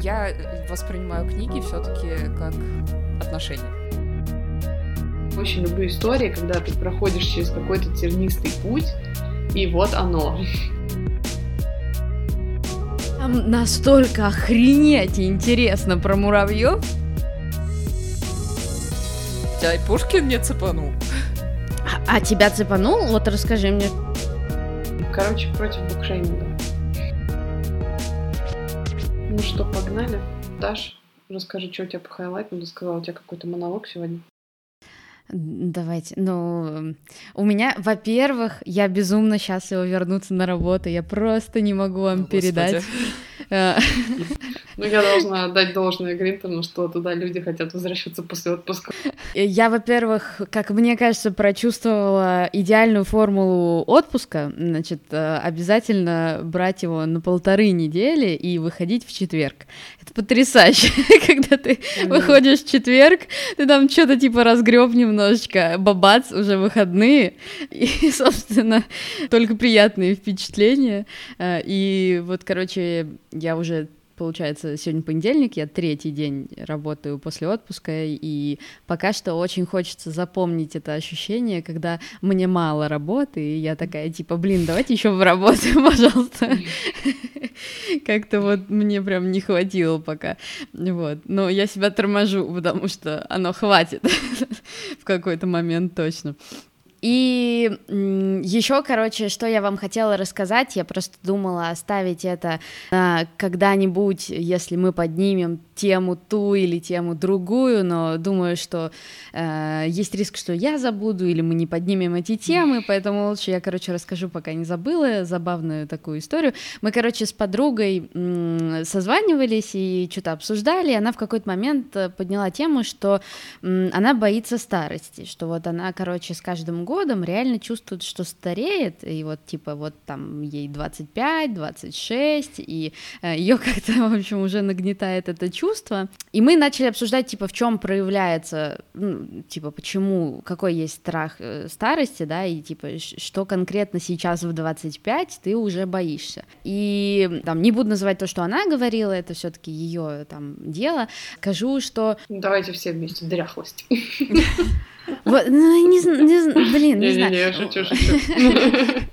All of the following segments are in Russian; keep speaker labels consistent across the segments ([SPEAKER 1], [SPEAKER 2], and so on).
[SPEAKER 1] Я воспринимаю книги все-таки как отношения.
[SPEAKER 2] Очень люблю истории, когда ты проходишь через какой-то тернистый путь, и вот оно.
[SPEAKER 3] Там настолько охренеть интересно про муравьев.
[SPEAKER 1] Тебя и Пушкин не цепанул.
[SPEAKER 3] А, а тебя цепанул? Вот расскажи мне.
[SPEAKER 2] Короче, против букшейминга. Ну что, погнали? Даш, расскажи, что у тебя по highlight у. Ты сказала, у тебя какой-то монолог сегодня.
[SPEAKER 3] Давайте. Ну, у меня, во-первых, я безумно счастлива вернуться на работу. Я просто не могу вам Господи. передать.
[SPEAKER 2] Э, ну, я должна отдать должное Гринтону, что туда люди хотят возвращаться после отпуска.
[SPEAKER 3] Я, во-первых, как мне кажется, прочувствовала идеальную формулу отпуска. Значит, э, обязательно брать его на полторы недели и выходить в четверг. Это потрясающе, когда ты выходишь в четверг, ты там что-то типа разгреб немножечко, бабац, уже выходные, и, собственно, только приятные впечатления. Э, и вот, короче, я уже получается, сегодня понедельник, я третий день работаю после отпуска, и пока что очень хочется запомнить это ощущение, когда мне мало работы, и я такая, типа, блин, давайте еще поработаем, пожалуйста. Как-то вот мне прям не хватило пока, вот. Но я себя торможу, потому что оно хватит в какой-то момент точно. И еще, короче, что я вам хотела рассказать, я просто думала оставить это э, когда-нибудь, если мы поднимем тему ту или тему другую, но думаю, что э, есть риск, что я забуду или мы не поднимем эти темы, поэтому лучше я, короче, расскажу, пока не забыла, забавную такую историю. Мы, короче, с подругой м, созванивались и что-то обсуждали, и она в какой-то момент э, подняла тему, что м, она боится старости, что вот она, короче, с каждым годом реально чувствует, что стареет, и вот типа вот там ей 25, 26, и э, ее как-то, в общем, уже нагнетает это чувство. И мы начали обсуждать, типа, в чем проявляется, ну, типа, почему, какой есть страх э, старости, да, и типа, что конкретно сейчас в 25 ты уже боишься. И там не буду называть то, что она говорила, это все-таки ее там дело. Скажу, что...
[SPEAKER 2] Давайте все вместе дряхлость.
[SPEAKER 3] Вот, ну, не, не, блин, не, не знаю. Не,
[SPEAKER 2] не, шучу, шучу.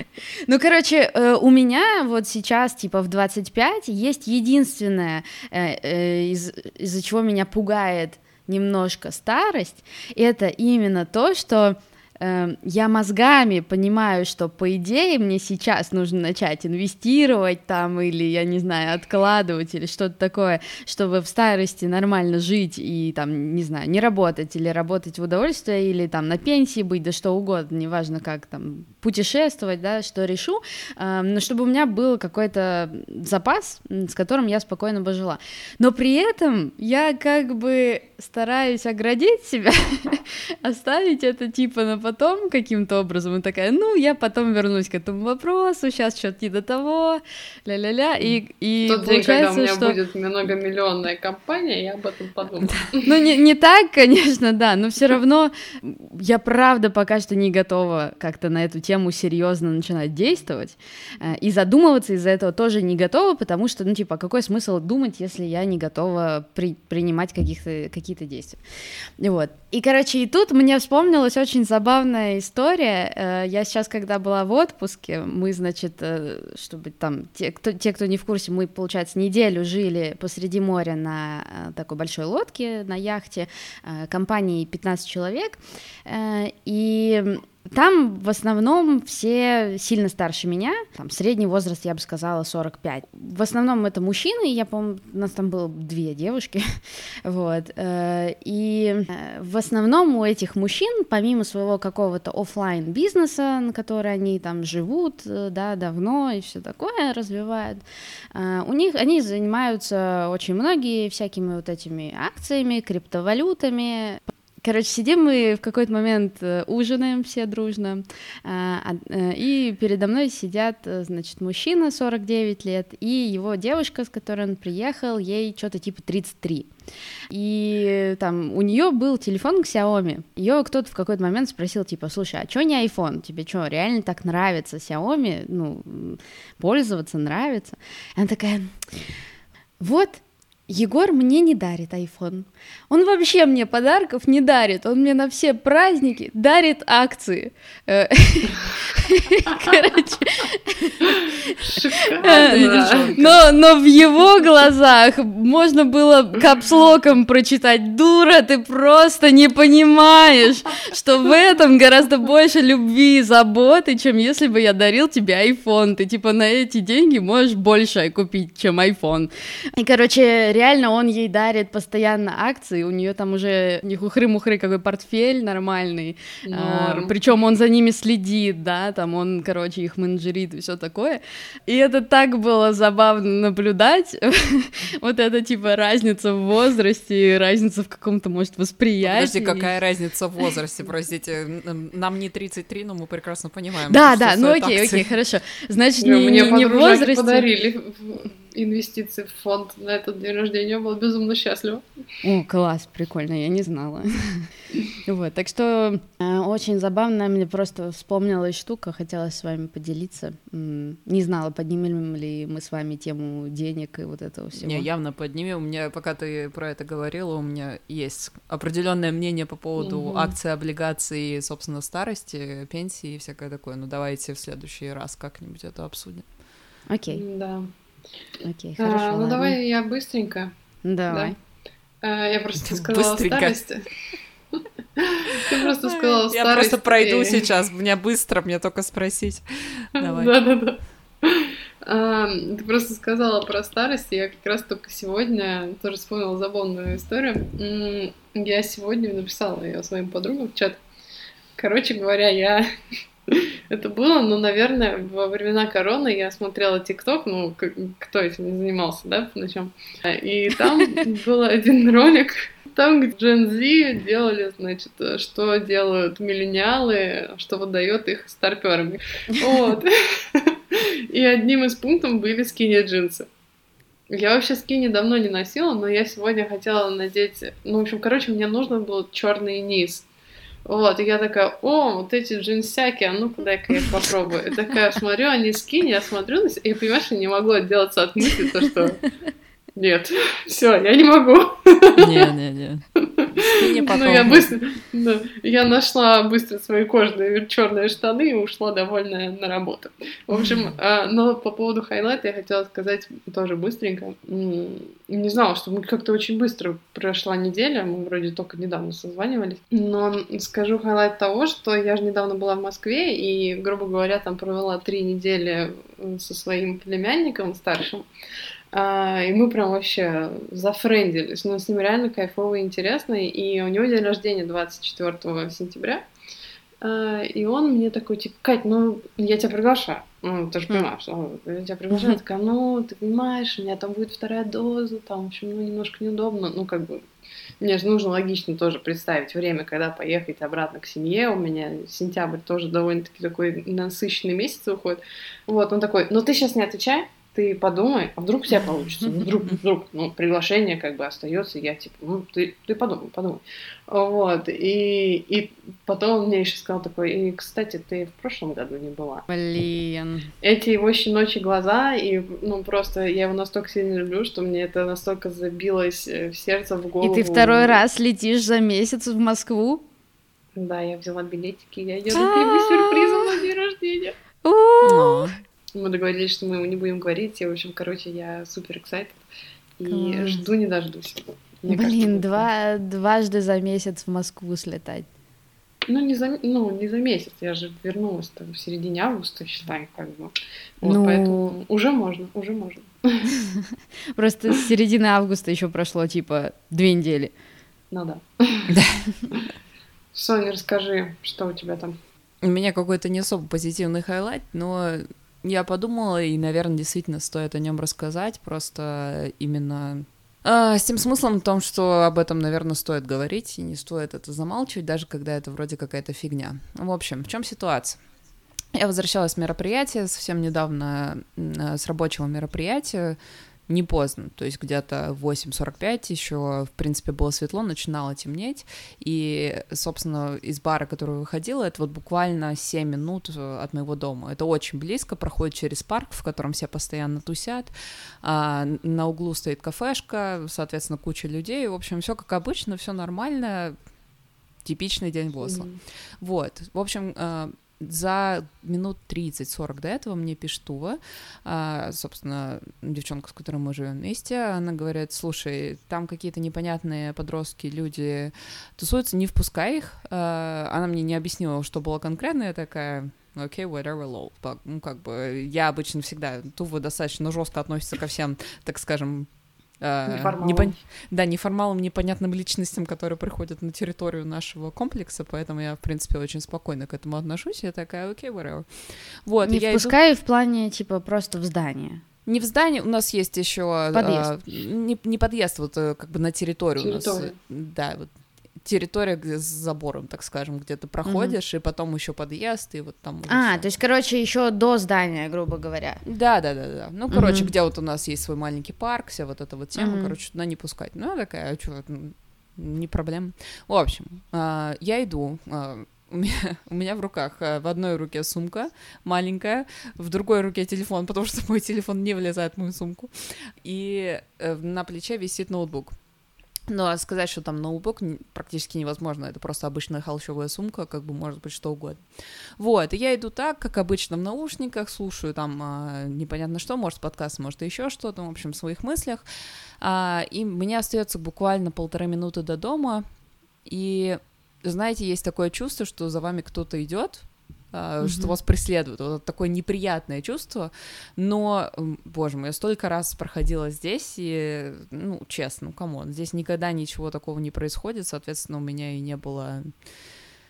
[SPEAKER 3] Ну, короче, э, у меня вот сейчас, типа, в 25 есть единственное, э, э, из- из-за чего меня пугает немножко старость, это именно то, что я мозгами понимаю, что по идее мне сейчас нужно начать инвестировать там или, я не знаю, откладывать или что-то такое, чтобы в старости нормально жить и там, не знаю, не работать или работать в удовольствие или там на пенсии быть, да что угодно, неважно как там путешествовать, да, что решу, эм, но чтобы у меня был какой-то запас, с которым я спокойно бы жила. Но при этом я как бы стараюсь оградить себя, оставить это типа на потом каким-то образом, и такая, ну, я потом вернусь к этому вопросу, сейчас что-то не до того, ля-ля-ля, и, и
[SPEAKER 2] Тот день, когда у меня что... будет многомиллионная компания, я об этом подумаю.
[SPEAKER 3] Ну, не, не так, конечно, да, но все равно я правда пока что не готова как-то на эту тему серьезно начинать действовать, э, и задумываться из-за этого тоже не готова, потому что, ну, типа, какой смысл думать, если я не готова при, принимать каких-то, какие-то действия. Вот. И, короче, и тут мне вспомнилась очень забавная история. Э, я сейчас, когда была в отпуске, мы, значит, э, чтобы там, те кто, те, кто не в курсе, мы, получается, неделю жили посреди моря на такой большой лодке, на яхте, компании 15 человек, и там в основном все сильно старше меня, там средний возраст, я бы сказала, 45. В основном это мужчины, я помню, у нас там было две девушки, вот, э, и э, в основном у этих мужчин, помимо своего какого-то офлайн бизнеса, на который они там живут, э, да, давно и все такое развивают, у них, они занимаются очень многие всякими вот этими акциями, криптовалютами, Короче, сидим мы в какой-то момент э, ужинаем все дружно, а, э, и передо мной сидят, э, значит, мужчина 49 лет и его девушка, с которой он приехал, ей что-то типа 33. И там у нее был телефон Xiaomi. Ее кто-то в какой-то момент спросил, типа, слушай, а что не iPhone? Тебе что, реально так нравится Xiaomi? Ну, пользоваться нравится? И она такая, вот, Егор мне не дарит iPhone. Он вообще мне подарков не дарит. Он мне на все праздники дарит акции. Э, короче. Но, но в его глазах можно было капслоком прочитать «Дура, ты просто не понимаешь, что в этом гораздо больше любви и заботы, чем если бы я дарил тебе iPhone. Ты типа на эти деньги можешь больше купить, чем iPhone». И, короче, реально он ей дарит постоянно акции, у нее там уже не хухры-мухры какой портфель нормальный, а, причем он за ними следит, да, там он, короче, их менеджерит и все такое. И это так было забавно наблюдать, вот это типа разница в возрасте, разница в каком-то, может, восприятии.
[SPEAKER 1] Подожди, какая разница в возрасте, простите, нам не 33, но мы прекрасно понимаем.
[SPEAKER 3] Да, да, ну окей, окей, хорошо. Значит, не, не, не в возрасте.
[SPEAKER 2] подарили инвестиции в фонд на этот день рождения, была безумно счастлива.
[SPEAKER 3] О, класс, прикольно, я не знала. Вот, так что э, очень забавно, мне просто вспомнилась штука, хотела с вами поделиться. Не знала, поднимем ли мы с вами тему денег и вот этого всего.
[SPEAKER 1] Не, явно поднимем. У меня, пока ты про это говорила, у меня есть определенное мнение по поводу угу. акций, облигаций, собственно, старости, пенсии и всякое такое. Ну, давайте в следующий раз как-нибудь это обсудим.
[SPEAKER 3] Окей.
[SPEAKER 2] Да.
[SPEAKER 3] Окей, а, хорошо.
[SPEAKER 2] А, ну, давай я быстренько.
[SPEAKER 3] Давай.
[SPEAKER 2] Да. А, я просто сказала быстренько. старости. Ты просто сказала
[SPEAKER 1] Я просто пройду сейчас, мне быстро, мне только спросить. Давай.
[SPEAKER 2] Да-да-да. Ты просто сказала про старость, я как раз только сегодня тоже вспомнила забавную историю. Я сегодня написала ее своим подругам в чат. Короче говоря, я это было, ну, наверное, во времена короны я смотрела ТикТок, ну, кто этим не занимался, да, по ночам. И там был один ролик, там, где Gen Z делали, значит, что делают миллениалы, что выдает их старперами. Вот. И одним из пунктов были скини джинсы. Я вообще скини давно не носила, но я сегодня хотела надеть... Ну, в общем, короче, мне нужно был черный низ. Вот, и я такая, о, вот эти джинсяки, а ну-ка дай-ка я попробую. И такая смотрю, они skinny, я смотрю, и понимаешь, я не могу отделаться от мысли, то, что нет, все, я не могу.
[SPEAKER 1] Не-не-не.
[SPEAKER 2] Ну, я быстро, да, я нашла быстро свои кожаные черные штаны и ушла довольная на работу. В общем, а, но по поводу highlight а я хотела сказать тоже быстренько. Не знала, что мы как-то очень быстро прошла неделя, мы вроде только недавно созванивались. Но скажу highlight того, что я же недавно была в Москве и, грубо говоря, там провела три недели со своим племянником старшим. А, и мы прям вообще зафрендились. Но с ним реально кайфово и интересно. И у него день рождения 24 сентября. А, и он мне такой, типа, Кать, ну, я тебя приглашаю. Ну, ты же понимаешь, что я тебя приглашаю. Я такая, ну, ты понимаешь, у меня там будет вторая доза, там, в общем, ну, немножко неудобно. Ну, как бы, мне же нужно логично тоже представить время, когда поехать обратно к семье. У меня сентябрь тоже довольно-таки такой насыщенный месяц уходит. Вот, он такой, ну, ты сейчас не отвечай, ты подумай, а вдруг у тебя получится, вдруг, вдруг, ну, приглашение как бы остается, я типа, ну, ты, ты подумай, подумай. Вот, и, и потом он мне еще сказал такой, и, кстати, ты в прошлом году не была.
[SPEAKER 3] Блин.
[SPEAKER 2] Эти его щеночьи глаза, и, ну, просто я его настолько сильно люблю, что мне это настолько забилось э, в сердце, в голову.
[SPEAKER 3] И ты второй раз летишь за месяц в Москву?
[SPEAKER 2] Да, я взяла билетики, я еду к сюрпризом на день рождения. Мы договорились, что мы ему не будем говорить. И, в общем, короче, я супер excited. И Класс. жду не дождусь.
[SPEAKER 3] Мне Блин, кажется, два, дважды за месяц в Москву слетать.
[SPEAKER 2] Ну не, за, ну, не за месяц, я же вернулась там в середине августа, считай, как бы. Вот, ну... поэтому уже можно, уже можно.
[SPEAKER 3] Просто с середины августа еще прошло, типа, две недели.
[SPEAKER 2] Ну да. Да. Соня, расскажи, что у тебя там?
[SPEAKER 1] У меня какой-то не особо позитивный highlight, но я подумала, и, наверное, действительно стоит о нем рассказать, просто именно а, с тем смыслом в том, что об этом, наверное, стоит говорить, и не стоит это замалчивать, даже когда это вроде какая-то фигня. В общем, в чем ситуация? Я возвращалась с мероприятия совсем недавно, с рабочего мероприятия, не поздно, то есть где-то 8.45 еще, в принципе, было светло, начинало темнеть, и, собственно, из бара, который выходила, это вот буквально 7 минут э, от моего дома. Это очень близко, проходит через парк, в котором все постоянно тусят, а, на углу стоит кафешка, соответственно, куча людей, в общем, все как обычно, все нормально, типичный день в Осло. Mm-hmm. Вот, в общем, э, за минут 30-40 до этого мне пишет Тува, а, собственно, девчонка, с которой мы живем вместе, она говорит, слушай, там какие-то непонятные подростки, люди тусуются, не впускай их. А, она мне не объяснила, что было конкретно, я такая, окей, okay, whatever, low. Ну, как бы, я обычно всегда, Тува достаточно жестко относится ко всем, так скажем,
[SPEAKER 2] Э, непон...
[SPEAKER 1] Да, неформалам, непонятным личностям, которые приходят на территорию нашего комплекса, поэтому я, в принципе, очень спокойно к этому отношусь. Я такая, окей, whatever.
[SPEAKER 3] Вот, не я впускаю иду... в плане, типа, просто в здание.
[SPEAKER 1] Не в здании, у нас есть еще подъезд. А, не, не подъезд, вот э, как бы на территорию Территория. у нас. Да, вот территория с забором, так скажем, где ты проходишь, mm-hmm. и потом еще подъезд, и вот там.
[SPEAKER 3] А, всё. то есть, короче, еще до здания, грубо говоря.
[SPEAKER 1] Да, да, да, да. Ну, короче, mm-hmm. где вот у нас есть свой маленький парк, вся вот эта вот тема, mm-hmm. короче, туда не пускать. Ну, я такая, а что, не проблема. В общем, а, я иду. А, у меня, у меня в руках а, в одной руке сумка маленькая, в другой руке телефон, потому что мой телефон не влезает в мою сумку, и э, на плече висит ноутбук. Ну, а сказать, что там ноутбук практически невозможно. Это просто обычная холщовая сумка, как бы может быть что угодно. Вот, и я иду так, как обычно в наушниках, слушаю там а, непонятно что, может подкаст, может еще что-то, в общем, в своих мыслях. А, и мне остается буквально полторы минуты до дома. И знаете, есть такое чувство, что за вами кто-то идет, mm-hmm. что вас преследуют. Вот такое неприятное чувство. Но, боже мой, я столько раз проходила здесь, и, ну, честно, come on, здесь никогда ничего такого не происходит, соответственно, у меня и не было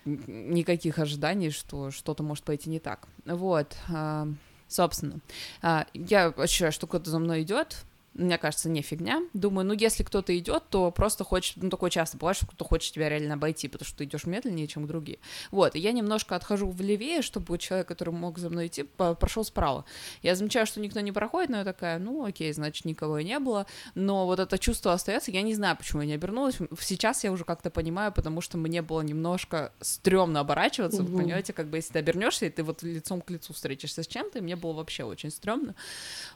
[SPEAKER 1] никаких ожиданий, что что-то может пойти не так. Вот, а, собственно, а, я ощущаю, что кто-то за мной идет, мне кажется, не фигня. Думаю, ну, если кто-то идет, то просто хочет, ну, такое часто бывает, что кто-то хочет тебя реально обойти, потому что ты идешь медленнее, чем другие. Вот, и я немножко отхожу в левее, чтобы человек, который мог за мной идти, прошел справа. Я замечаю, что никто не проходит, но я такая, ну, окей, значит, никого и не было. Но вот это чувство остается, я не знаю, почему я не обернулась. Сейчас я уже как-то понимаю, потому что мне было немножко стрёмно оборачиваться, угу. вы понимаете, как бы если ты обернешься, и ты вот лицом к лицу встретишься с чем-то, и мне было вообще очень стрёмно.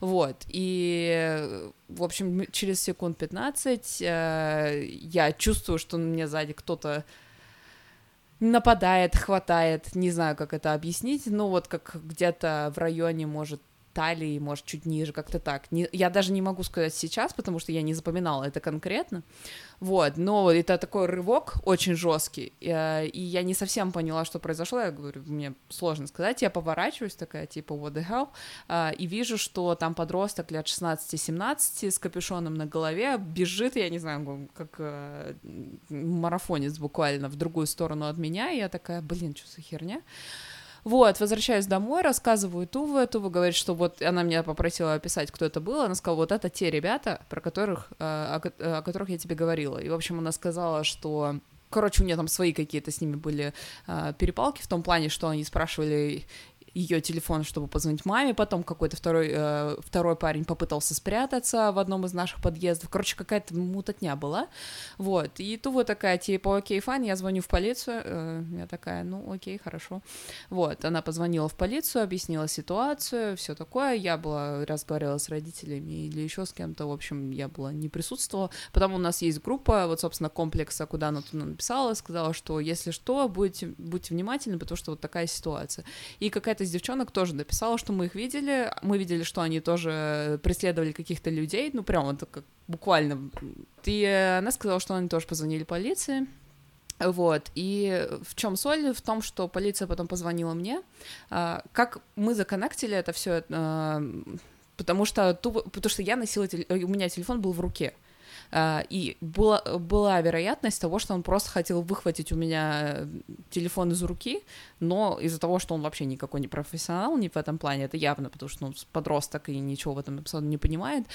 [SPEAKER 1] Вот, и в общем, через секунд 15 э, я чувствую, что на меня сзади кто-то нападает, хватает, не знаю, как это объяснить, но вот как где-то в районе, может, талии, может, чуть ниже, как-то так. Не, я даже не могу сказать сейчас, потому что я не запоминала это конкретно. Вот, но это такой рывок очень жесткий, э, и я не совсем поняла, что произошло. Я говорю, мне сложно сказать. Я поворачиваюсь такая, типа, what the hell, э, и вижу, что там подросток лет 16-17 с капюшоном на голове бежит, я не знаю, как э, марафонец буквально в другую сторону от меня, и я такая, блин, что за херня? Вот, возвращаюсь домой, рассказываю Туве, Тува говорит, что вот она меня попросила описать, кто это был, она сказала, вот это те ребята, про которых, э, о, о которых я тебе говорила. И, в общем, она сказала, что Короче, у нее там свои какие-то с ними были э, перепалки в том плане, что они спрашивали ее телефон, чтобы позвонить маме, потом какой-то второй, э, второй парень попытался спрятаться в одном из наших подъездов, короче, какая-то мутотня была, вот, и Тува такая, типа, окей, fine, я звоню в полицию, э, я такая, ну, окей, хорошо, вот, она позвонила в полицию, объяснила ситуацию, все такое, я была, разговаривала с родителями или еще с кем-то, в общем, я была, не присутствовала, потом у нас есть группа, вот, собственно, комплекса, куда она туда написала, сказала, что, если что, будьте, будьте внимательны, потому что вот такая ситуация, и какая-то из девчонок тоже написала, что мы их видели, мы видели, что они тоже преследовали каких-то людей, ну, прям вот как буквально. И она сказала, что они тоже позвонили полиции, вот, и в чем соль? В том, что полиция потом позвонила мне. А, как мы законнектили это все, а, потому что, потому что я носила, у меня телефон был в руке. А, и была, была вероятность того, что он просто хотел выхватить у меня телефон из руки, но из-за того, что он вообще никакой не профессионал не в этом плане, это явно, потому что ну, подросток и ничего в этом эпизоде не понимает,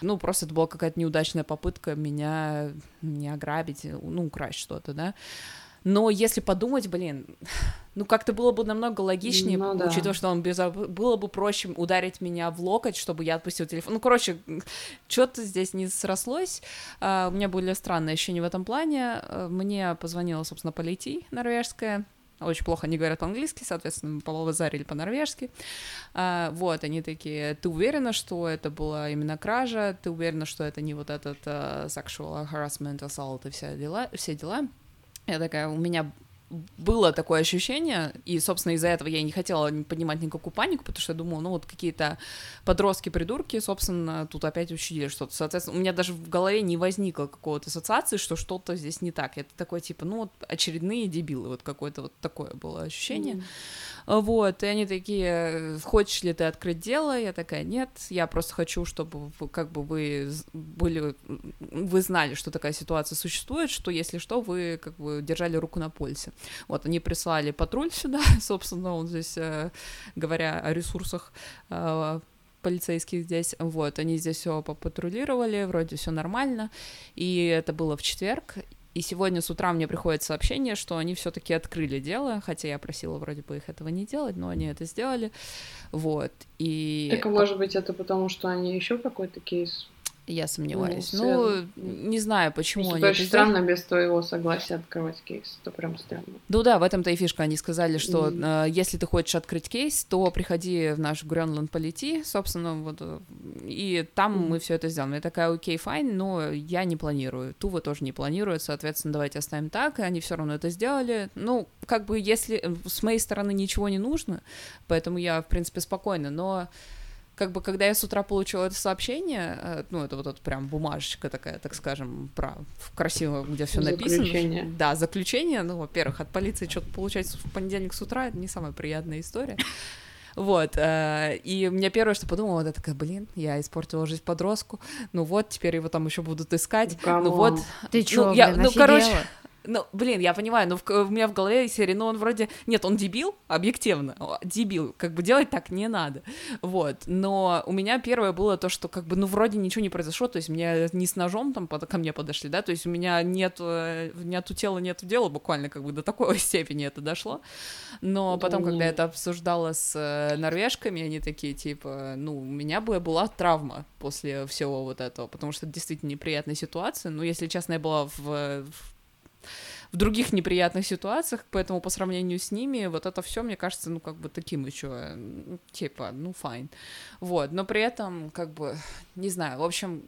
[SPEAKER 1] ну, просто это была какая-то неудачная попытка меня не ограбить, ну, украсть что-то, да, Но если подумать, блин, ну как-то было бы намного логичнее, ну, да. учитывая, что он без... было бы проще ударить меня в локоть, чтобы я отпустил телефон. Ну, короче, что-то здесь не срослось. Uh, у меня были странные ощущения в этом плане. Uh, мне позвонила, собственно, Полети норвежская, очень плохо они говорят по-английски, соответственно, половозарили по-норвежски. А, вот, они такие, ты уверена, что это была именно кража? Ты уверена, что это не вот этот uh, sexual harassment, assault и все дела? Все дела? Я такая, у меня было такое ощущение, и, собственно, из-за этого я не хотела поднимать никакую панику, потому что я думала, ну, вот какие-то подростки-придурки, собственно, тут опять учили что-то. Соответственно, у меня даже в голове не возникло какого-то ассоциации, что что-то здесь не так. Это такое, типа, ну, вот очередные дебилы, вот какое-то вот такое было ощущение. Mm. Вот, и они такие, хочешь ли ты открыть дело? Я такая, нет, я просто хочу, чтобы как бы вы были, вы знали, что такая ситуация существует, что, если что, вы как бы держали руку на пульсе. Вот, они прислали патруль сюда, собственно, он здесь, э, говоря о ресурсах э, полицейских здесь, вот, они здесь все попатрулировали, вроде все нормально, и это было в четверг, и сегодня с утра мне приходит сообщение, что они все-таки открыли дело, хотя я просила вроде бы их этого не делать, но они это сделали, вот. И
[SPEAKER 2] так, а может быть, это потому, что они еще какой-то кейс
[SPEAKER 1] я сомневаюсь. Ну, ну не знаю, почему
[SPEAKER 2] они. Это очень странно без твоего согласия открывать кейс. Это прям странно.
[SPEAKER 1] Ну да, в этом-то и фишка. Они сказали, что mm. э, если ты хочешь открыть кейс, то приходи в наш Grønland politi, собственно, вот, э, и там mm. мы все это сделаем. Я такая, окей, fine, но я не планирую. Тува тоже не планирует, соответственно, давайте оставим так. И они все равно это сделали. Ну, как бы, если э, с моей стороны ничего не нужно, поэтому я, в принципе, спокойна, но как бы, когда я с утра получила это сообщение, э, ну, это вот, вот прям бумажечка такая, так скажем, про красиво, где все написано.
[SPEAKER 2] Заключение.
[SPEAKER 1] Да, заключение. Ну, во-первых, от полиции что-то получается в понедельник с утра, это не самая приятная история. Вот, э, и у меня первое, что подумала, это такая, блин, я испортила жизнь подростку, ну вот, теперь его там еще будут искать, ну вот.
[SPEAKER 3] Ты чё,
[SPEAKER 1] ну,
[SPEAKER 3] я, блин, ну, короче,
[SPEAKER 1] ну, блин, я понимаю, но в, у меня в голове серии, ну, он вроде... Нет, он дебил, объективно, дебил, как бы делать так не надо, вот, но у меня первое было то, что, как бы, ну, вроде ничего не произошло, то есть меня не с ножом там под, ко мне подошли, да, то есть у меня нет, э, нету тела, нету дела, буквально, как бы, до такой степени это дошло, но потом, когда я это обсуждала с э, норвежками, они такие, типа, ну, у меня бы была травма после всего вот этого, потому что это действительно неприятная ситуация, но, если честно, я была в, в в других неприятных ситуациях, поэтому по сравнению с ними вот это все, мне кажется, ну как бы таким еще, типа, ну файн, вот, но при этом как бы, не знаю, в общем,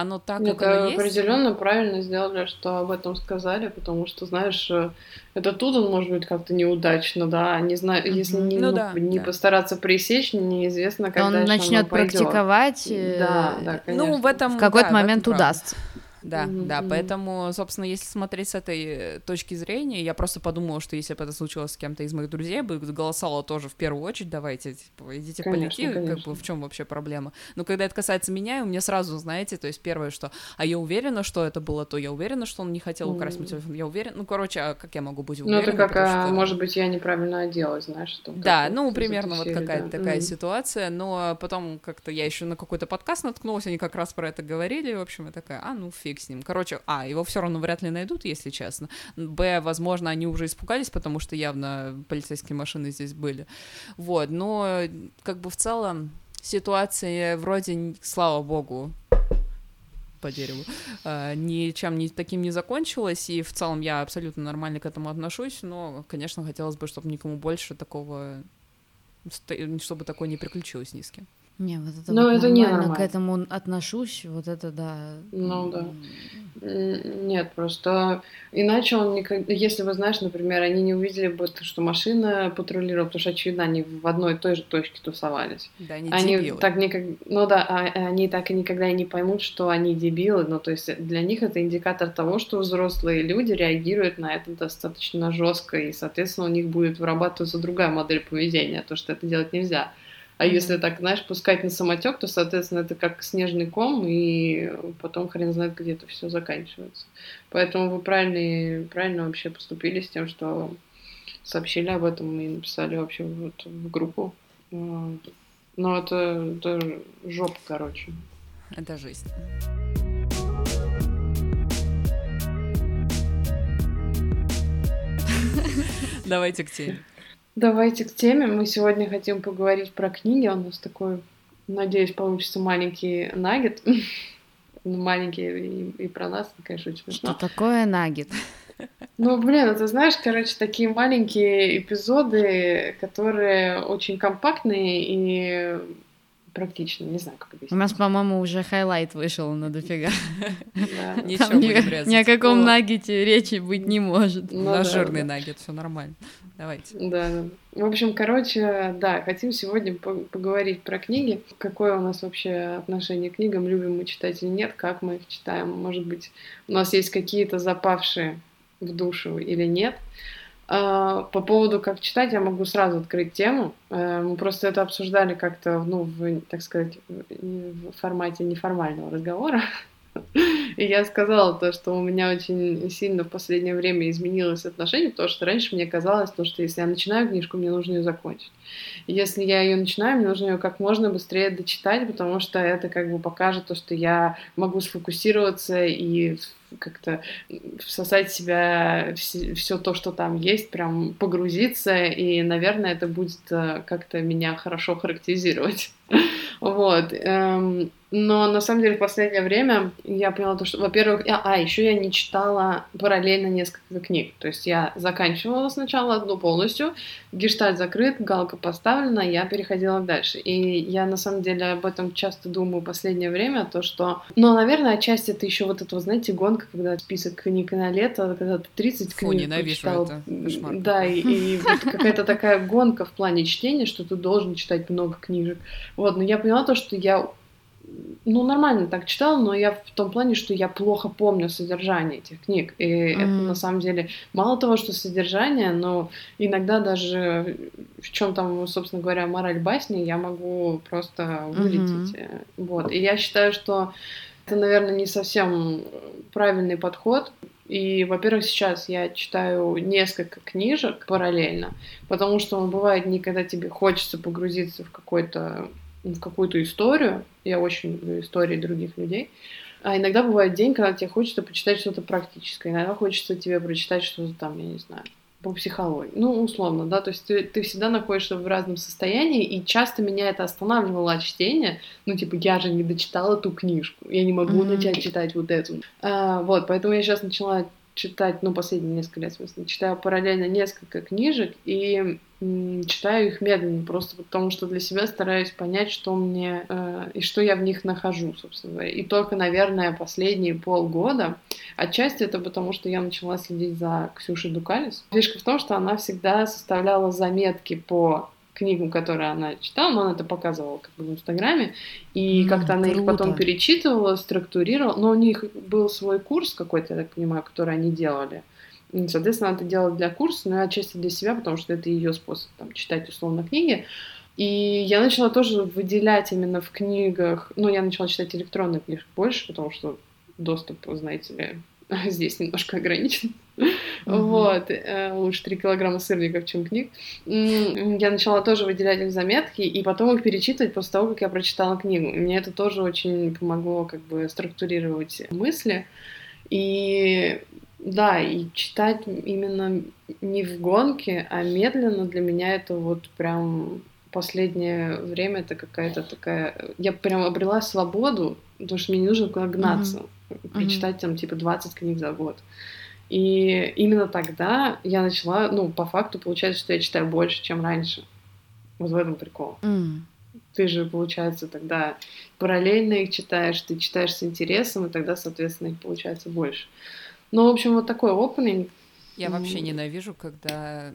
[SPEAKER 1] оно так,
[SPEAKER 2] Нет,
[SPEAKER 1] как оно
[SPEAKER 2] есть. определенно правильно сделали, что об этом сказали, потому что, знаешь, э, это тут он может быть как-то неудачно, да, не знаю, mm-hmm. если не, ну, ну, да, не да. постараться пресечь, неизвестно, когда
[SPEAKER 3] он начнет практиковать,
[SPEAKER 2] да, да, конечно.
[SPEAKER 1] ну в этом
[SPEAKER 3] в какой-то
[SPEAKER 1] да,
[SPEAKER 3] момент удастся.
[SPEAKER 1] Да, mm-hmm. да, поэтому, собственно, если смотреть с этой э, точки зрения, я просто подумала, что если бы это случилось с кем-то из моих друзей, бы голосовала тоже в первую очередь, давайте, типа, идите конечно, полети, конечно. как бы в чем вообще проблема. Но когда это касается меня, у меня сразу, знаете, то есть первое, что, а я уверена, что это было то, я уверена, что он не хотел украсть mm-hmm. мой телефон, я уверена, ну, короче, а как я могу быть уверена?
[SPEAKER 2] Ну, это как, а, что... может быть, я неправильно оделась, знаешь, что
[SPEAKER 1] Да, ну, примерно вот какая-то да. такая mm-hmm. ситуация, но потом как-то я еще на какой-то подкаст наткнулась, они как раз про это говорили, в общем, я такая, а, ну, фиг с ним. Короче, а, его все равно вряд ли найдут, если честно. Б, возможно, они уже испугались, потому что явно полицейские машины здесь были. Вот, но как бы в целом ситуация вроде, слава богу, по дереву, э, ничем не, таким не закончилась, и в целом я абсолютно нормально к этому отношусь, но, конечно, хотелось бы, чтобы никому больше такого, чтобы такое не приключилось ни с кем.
[SPEAKER 3] Не, вот это Но вот это не нормально к этому отношусь, вот это да.
[SPEAKER 2] Ну да. Нет, просто иначе он никогда... Если вы знаешь, например, они не увидели бы, что машина патрулировала, потому что, очевидно, они в одной и той же точке тусовались.
[SPEAKER 1] Да, они,
[SPEAKER 2] они
[SPEAKER 1] дебилы.
[SPEAKER 2] так никак... Ну да, а, они так и никогда и не поймут, что они дебилы. Ну, то есть для них это индикатор того, что взрослые люди реагируют на это достаточно жестко, и, соответственно, у них будет вырабатываться другая модель поведения, то, что это делать нельзя. А если так, знаешь, пускать на самотек, то, соответственно, это как снежный ком, и потом хрен знает, где это все заканчивается. Поэтому вы правильно, правильно вообще поступили с тем, что сообщили об этом и написали вообще вот в группу. Но это, это жопа, короче.
[SPEAKER 1] Это жизнь. Давайте к теме.
[SPEAKER 2] Давайте к теме. Мы сегодня хотим поговорить про книги. У нас такой, надеюсь, получится маленький нагет. Ну, маленький и, и про нас, конечно, очень
[SPEAKER 3] смешно. Что такое нагет?
[SPEAKER 2] Ну, блин, это знаешь, короче, такие маленькие эпизоды, которые очень компактные и практично, не знаю, как объяснить.
[SPEAKER 3] У нас, по-моему, уже highlight вышел на дофига. Ничего ни, о каком nugget е речи быть не может.
[SPEAKER 1] Ну, на жирный nugget, все нормально. Давайте.
[SPEAKER 2] Да, да. В общем, короче, да, хотим сегодня поговорить про книги. Какое у нас вообще отношение к книгам, любим мы читать или нет, как мы их читаем. Может быть, у нас есть какие-то запавшие в душу или нет. А, по поводу, как читать, я могу сразу открыть тему. Э, мы просто это обсуждали как-то, ну, в, так сказать, в формате неформального разговора. И я сказала то, что у меня очень сильно в последнее время изменилось отношение, потому что раньше мне казалось, то, что если я начинаю книжку, мне нужно ее закончить. Если я ее начинаю, мне нужно ее как можно быстрее дочитать, потому что это как бы покажет то, что я могу сфокусироваться и как-то всосать в себя все то, что там есть, прям погрузиться, и, наверное, это будет э, как-то меня хорошо характеризировать. Вот. Эм, но на самом деле в последнее время я поняла то, что, во-первых, я, а, еще я не читала параллельно несколько книг. То есть я заканчивала сначала одну полностью, гештальт закрыт, галка поставлена, я переходила дальше. И я на самом деле об этом часто думаю в последнее время, то что, ну, наверное, отчасти это еще вот эта, знаете, гонка, когда список книг на лето, когда ты 30 Фу, книг прочитал. Это. Да, и, и вот какая-то такая гонка в плане чтения, что ты должен читать много книжек. Вот, но я поняла то, что я ну, нормально так читала, но я в том плане, что я плохо помню содержание этих книг. И mm-hmm. это на самом деле мало того, что содержание, но иногда даже в чем там, собственно говоря, мораль басни, я могу просто вылететь. Mm-hmm. Вот. И я считаю, что это, наверное, не совсем правильный подход. И, во-первых, сейчас я читаю несколько книжек параллельно, потому что ну, бывает дни, когда тебе хочется погрузиться в какой-то в какую-то историю. Я очень люблю истории других людей. А иногда бывает день, когда тебе хочется почитать что-то практическое. Иногда хочется тебе прочитать что-то там, я не знаю, по психологии. Ну, условно, да, то есть ты, ты всегда находишься в разном состоянии, и часто меня это останавливало от чтения. Ну, типа, я же не дочитала ту книжку, я не могу mm-hmm. начать читать вот эту. А, вот, поэтому я сейчас начала читать, ну, последние несколько лет, в смысле, читаю параллельно несколько книжек и м, читаю их медленно, просто потому что для себя стараюсь понять, что мне э, и что я в них нахожу, собственно говоря. И только, наверное, последние полгода, отчасти это потому, что я начала следить за Ксюшей Дукалис. Фишка в том, что она всегда составляла заметки по книгу, которую она читала, но она это показывала как бы в Инстаграме, и mm, как-то она круто. их потом перечитывала, структурировала, но у них был свой курс какой-то, я так понимаю, который они делали. И, соответственно, она это делала для курса, но отчасти для себя, потому что это ее способ там, читать условно книги. И я начала тоже выделять именно в книгах, ну, я начала читать электронные книжки больше, потому что доступ, знаете ли, здесь немножко ограничен. Uh-huh. Вот, э, лучше 3 килограмма сырников, чем книг. Я начала тоже выделять их заметки, и потом их перечитывать после того, как я прочитала книгу. Мне это тоже очень помогло как бы структурировать мысли. И да, и читать именно не в гонке, а медленно для меня это вот прям последнее время это какая-то такая... Я прям обрела свободу, потому что мне не нужно куда гнаться. Uh-huh перечитать mm-hmm. там типа 20 книг за год. И именно тогда я начала, ну, по факту получается, что я читаю больше, чем раньше. Вот в этом прикол. Mm. Ты же, получается, тогда параллельно их читаешь, ты читаешь с интересом, и тогда, соответственно, их получается больше. Ну, в общем, вот такой опенинг.
[SPEAKER 1] Я вообще ненавижу, когда...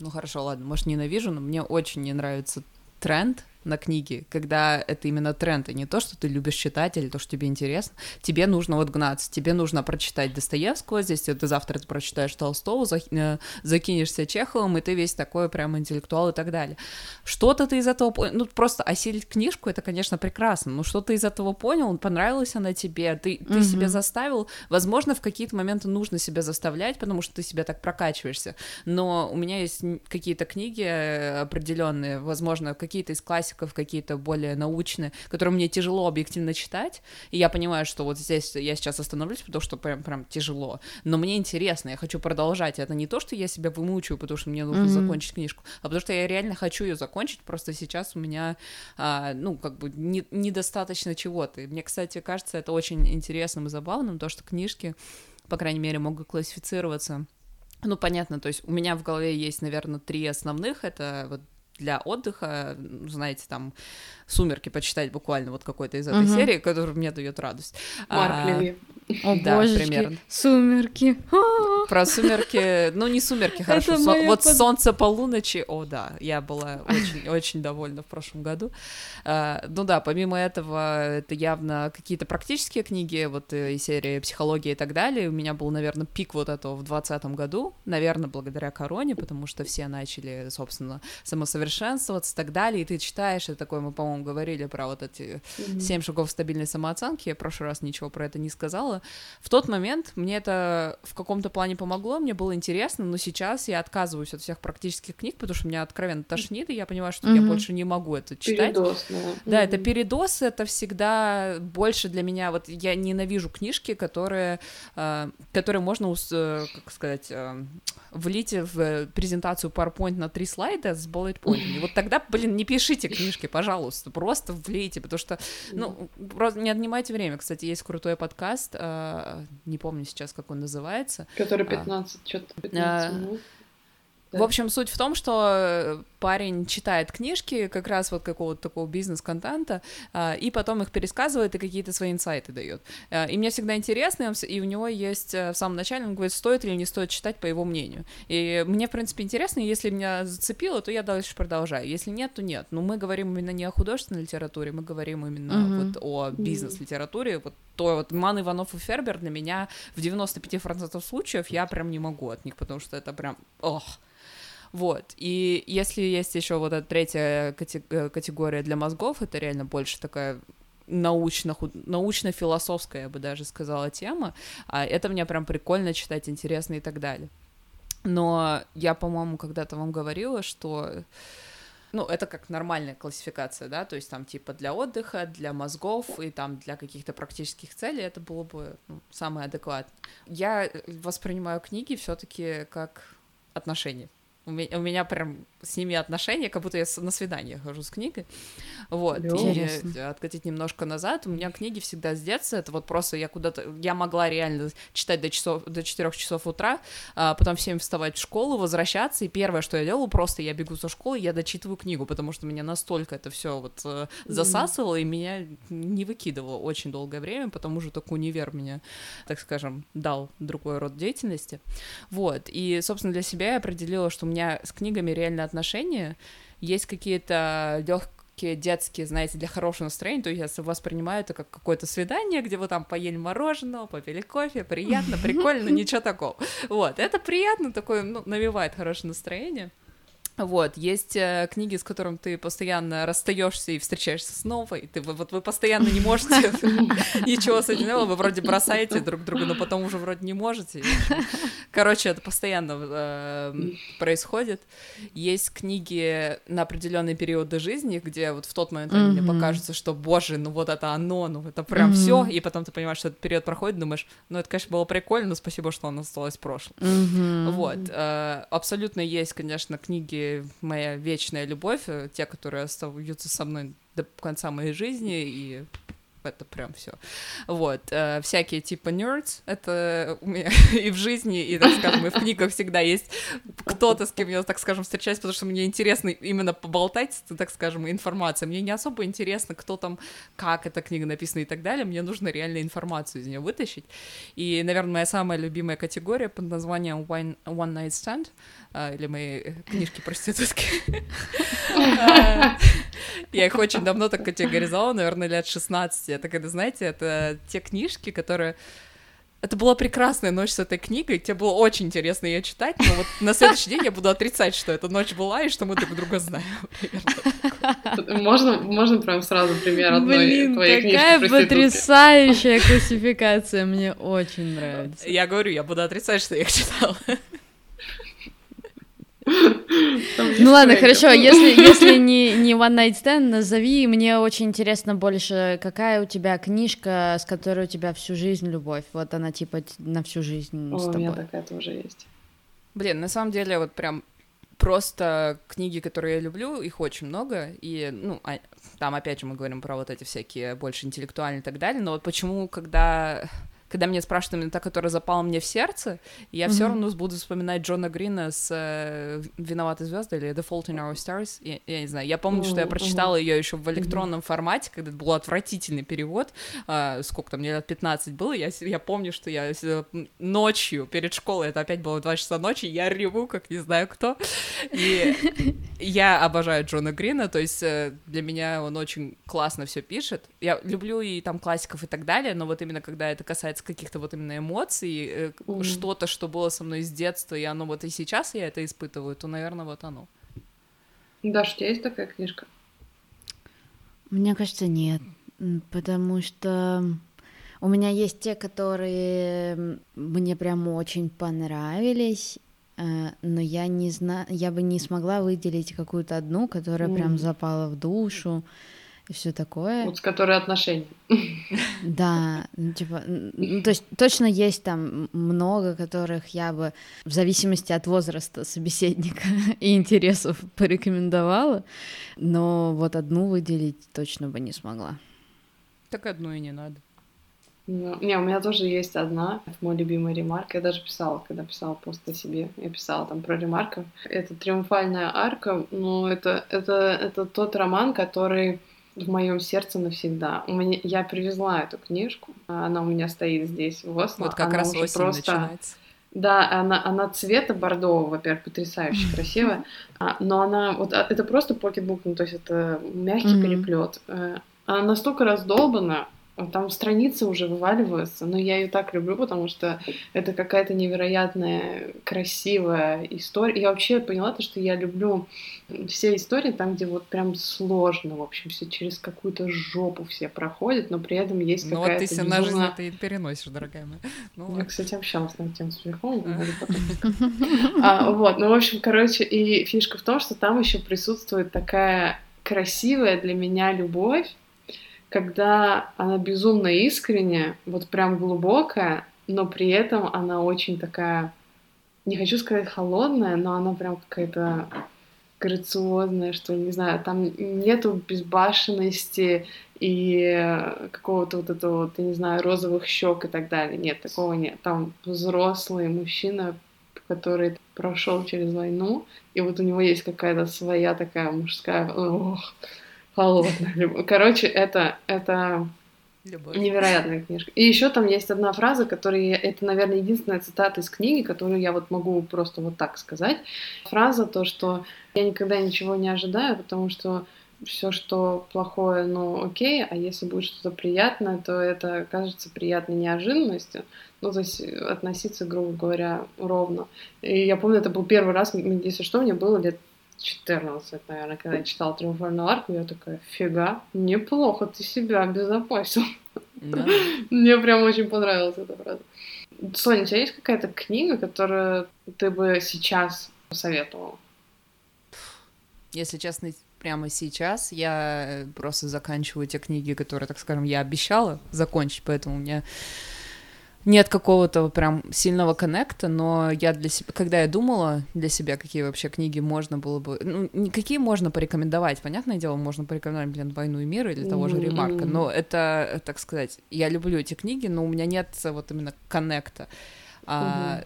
[SPEAKER 1] Ну, хорошо, ладно, может, ненавижу, но мне очень не нравится тренд, на книги, когда это именно тренд, и не то, что ты любишь читать или то, что тебе интересно. Тебе нужно вот гнаться, тебе нужно прочитать Достоевского, здесь ты завтра ты прочитаешь Толстого, э, закинешься Чеховым, и ты весь такой прям интеллектуал и так далее. Что-то ты из этого понял, ну просто осилить книжку, это, конечно, прекрасно, но что ты из этого понял, понравилась она тебе, ты, ты угу. себя заставил, возможно, в какие-то моменты нужно себя заставлять, потому что ты себя так прокачиваешься, но у меня есть какие-то книги э, определенные, возможно, какие-то из классики классиков, какие-то более научные, которые мне тяжело объективно читать, и я понимаю, что вот здесь я сейчас остановлюсь, потому что прям, прям тяжело, но мне интересно, я хочу продолжать. Это не то, что я себя вымучиваю, потому что мне нужно mm-hmm. закончить книжку, а потому что я реально хочу ее закончить, просто сейчас у меня, а, ну, как бы не, недостаточно чего-то. Мне, кстати, кажется, это очень интересным и забавным, то, что книжки, по крайней мере, могут классифицироваться ну, понятно, то есть у меня в голове есть, наверное, три основных. Это вот для отдыха, знаете, там «Сумерки» почитать буквально вот какой-то из этой угу. серии, который мне дает радость.
[SPEAKER 2] Марк а,
[SPEAKER 3] О, да, божечки, примерно. «Сумерки».
[SPEAKER 1] Про «Сумерки», ну, не «Сумерки», хорошо, Со- вот под... «Солнце полуночи», о, да, я была очень, очень довольна в прошлом году. А, ну да, помимо этого, это явно какие-то практические книги, вот э, из серии «Психология» и так далее. У меня был, наверное, пик вот этого в 2020 году, наверное, благодаря короне, потому что все начали, собственно, самосовершенствоваться и так далее, и ты читаешь, и такой, мы, по-моему, говорили про вот эти семь шагов стабильной самооценки, я в прошлый раз ничего про это не сказала. В тот момент мне это в каком-то плане помогло, мне было интересно, но сейчас я отказываюсь от всех практических книг, потому что меня откровенно тошнит, и я понимаю, что mm-hmm. я больше не могу это читать.
[SPEAKER 2] Передоз, да.
[SPEAKER 1] Да, mm-hmm. это передоз, это всегда больше для меня, вот я ненавижу книжки, которые, э, которые можно, э, как сказать, э, влить в презентацию PowerPoint на три слайда с bullet point. Вот тогда, блин, не пишите книжки, пожалуйста, просто влейте, потому что, ну, просто не отнимайте время. Кстати, есть крутой подкаст, э, не помню сейчас, как он называется.
[SPEAKER 2] Который 15, а, что-то 15 минут.
[SPEAKER 1] В общем, суть в том, что э, парень читает книжки как раз вот какого-то такого бизнес-контента, а, и потом их пересказывает и какие-то свои инсайты дает. А, и мне всегда интересно, и у него есть э, в самом начале, он говорит, стоит или не стоит читать по его мнению. И мне, в принципе, интересно, если меня зацепило, то я дальше продолжаю. Если нет, то нет. Но мы говорим именно не о художественной литературе, мы говорим именно mm-hmm. вот о бизнес-литературе. Вот то вот Ман Иванов и Фербер для меня в 95% случаев я прям не могу от них, потому что это прям, ох, вот. И если есть еще вот эта третья э, категория для мозгов, это реально больше такая научно, научно-философская, я бы даже сказала, тема. А это мне прям прикольно читать, интересно и так далее. Но я, по-моему, когда-то вам говорила, что ну, это как нормальная классификация, да, то есть там типа для отдыха, для мозгов и там для каких-то практических целей это было бы ну, самое адекватное. Я воспринимаю книги все-таки как отношения. У меня, у меня прям с ними отношения, как будто я на свидание хожу с книгой. Вот. Интересно. И откатить немножко назад, у меня книги всегда с детства, это вот просто я куда-то, я могла реально читать до часов, до 4 часов утра, а потом в 7 вставать в школу, возвращаться, и первое, что я делала, просто я бегу со школы, я дочитываю книгу, потому что меня настолько это все вот э, засасывало, и меня не выкидывало очень долгое время, потому что только универ меня, так скажем, дал другой род деятельности. Вот. И, собственно, для себя я определила, что у меня с книгами реально отношения, есть какие-то легкие детские, знаете, для хорошего настроения, то я воспринимаю это как какое-то свидание, где вы там поели мороженого, попили кофе, приятно, прикольно, ничего такого. Вот, это приятно, такое, ну, навевает хорошее настроение. Вот, есть э, книги, с которыми ты постоянно расстаешься и встречаешься снова, и ты вот вы постоянно не можете ничего с этим вы вроде бросаете друг друга, но потом уже вроде не можете. Короче, это постоянно э, происходит. Есть книги на определенные периоды жизни, где вот в тот момент mm-hmm. мне покажется, что, боже, ну вот это оно, ну это прям все, и потом ты понимаешь, что этот период проходит, думаешь, ну это, конечно, было прикольно, но спасибо, что оно осталось в прошлом. Mm-hmm. Вот. Э, абсолютно есть, конечно, книги моя вечная любовь, э, те, которые остаются со мной до конца моей жизни, и это прям все. Вот, э, всякие типа nerds, это у меня и в жизни, и, так скажем, и в книгах всегда есть кто-то, с кем я, так скажем, встречаюсь, потому что мне интересно именно поболтать, так скажем, информация. Мне не особо интересно, кто там, как эта книга написана и так далее, мне нужно реально информацию из нее вытащить. И, наверное, моя самая любимая категория под названием One, One Night Stand, или мои книжки проститутки. Я их очень давно так категоризовала, наверное, лет 16. Это когда, знаете, это те книжки, которые это была прекрасная ночь с этой книгой, тебе было очень интересно ее читать, но вот на следующий день я буду отрицать, что эта ночь была и что мы друг друга знаем.
[SPEAKER 2] Можно, можно прям сразу пример одной Блин, твоей книжки
[SPEAKER 3] какая потрясающая классификация, мне очень нравится.
[SPEAKER 1] Я говорю, я буду отрицать, что я их читала.
[SPEAKER 3] Ну ладно, хорошо, если, если не, не One Night Stand, назови, мне очень интересно больше, какая у тебя книжка, с которой у тебя всю жизнь любовь, вот она типа на всю жизнь
[SPEAKER 2] О,
[SPEAKER 3] с тобой.
[SPEAKER 2] у меня такая тоже есть.
[SPEAKER 1] Блин, на самом деле вот прям просто книги, которые я люблю, их очень много, и, ну, а, там опять же мы говорим про вот эти всякие больше интеллектуальные и так далее, но вот почему, когда когда меня спрашивают именно та, которая запала мне в сердце, я mm-hmm. все равно буду вспоминать Джона Грина с э, «Виноваты звезды» или «The Fault in Our Stars». Я, я не знаю, я помню, mm-hmm. что я прочитала ее еще в электронном mm-hmm. формате, когда это был отвратительный перевод. Э, сколько там, мне лет 15 было, я, я помню, что я ночью перед школой, это опять было 2 часа ночи, я реву, как не знаю кто. И я обожаю Джона Грина, то есть э, для меня он очень классно все пишет. Я люблю и там классиков и так далее, но вот именно когда это касается касается каких-то вот именно эмоций, mm. что-то, что было со мной с детства, и оно вот и сейчас я это испытываю, то, наверное, вот оно.
[SPEAKER 2] Даша, у тебя есть такая книжка?
[SPEAKER 3] Мне кажется, нет, потому что у меня есть те, которые мне прям очень понравились, э, но я не знаю, я бы не смогла выделить какую-то одну, которая mm. прям запала в душу и все такое.
[SPEAKER 2] Вот с которой отношения.
[SPEAKER 3] Да, ну, типа, ну, то есть точно есть там много, которых я бы в зависимости от возраста собеседника и интересов порекомендовала, но вот одну выделить точно бы не смогла.
[SPEAKER 1] Так одну и не надо.
[SPEAKER 2] Ну, не, у меня тоже есть одна, это мой любимый ремарк. Я даже писала, когда писала пост о себе, я писала там про ремарков. Это «Триумфальная арка», но это, это, это тот роман, который в моем сердце навсегда. У меня, я привезла эту книжку, она у меня стоит здесь в Осло.
[SPEAKER 1] Вот как
[SPEAKER 2] она
[SPEAKER 1] раз осень просто... начинается.
[SPEAKER 2] Да, она, она цвета бордового, во-первых, потрясающе красивая, а, но она, вот а, это просто покетбук, ну, то есть это мягкий mm-hmm. переплет. Э, она настолько раздолбана, там страницы уже вываливаются, но я ее так люблю, потому что это какая-то невероятная, красивая история. Я вообще поняла то, что я люблю все истории там, где вот прям сложно, в общем, все через какую-то жопу все проходят, но при этом есть какая-то... Ну вот
[SPEAKER 1] ты себя безумно... на жизнь ты переносишь, дорогая моя.
[SPEAKER 2] Ну, я, кстати, общалась на тему с психологом, а, Вот, ну, в общем, короче, и фишка в том, что там еще присутствует такая красивая для меня любовь, когда она безумно искренняя, вот прям глубокая, но при этом она очень такая, не хочу сказать холодная, но она прям какая-то грациозная, что не знаю, там нету безбашенности и какого-то вот этого, вот, я не знаю, розовых щек и так далее. Нет, такого нет. Там взрослый мужчина, который прошел через войну, и вот у него есть какая-то своя такая мужская, ох, холодная любовь. Короче, это, это Любовь. невероятная книжка. И еще там есть одна фраза, которая, это, наверное, единственная цитата из книги, которую я вот могу просто вот так сказать. Фраза то, что я никогда ничего не ожидаю, потому что все, что плохое, ну окей, а если будет что-то приятное, то это кажется приятной неожиданностью. Ну, то есть относиться, грубо говоря, ровно. И я помню, это был первый раз, если что, мне было лет 14, наверное, когда я читала «Триумфальную арку», я такая, фига, неплохо ты себя обезопасил. Да. Мне прям очень понравилась эта фраза. Соня, у тебя есть какая-то книга, которую ты бы сейчас посоветовала?
[SPEAKER 1] Если честно, прямо сейчас я просто заканчиваю те книги, которые, так скажем, я обещала закончить, поэтому у меня нет какого-то прям сильного коннекта, но я для себя, когда я думала для себя, какие вообще книги можно было бы, ну, какие можно порекомендовать, понятное дело, можно порекомендовать, блин, «Войну и мир» или того же «Ремарка», но это, так сказать, я люблю эти книги, но у меня нет вот именно коннекта. А,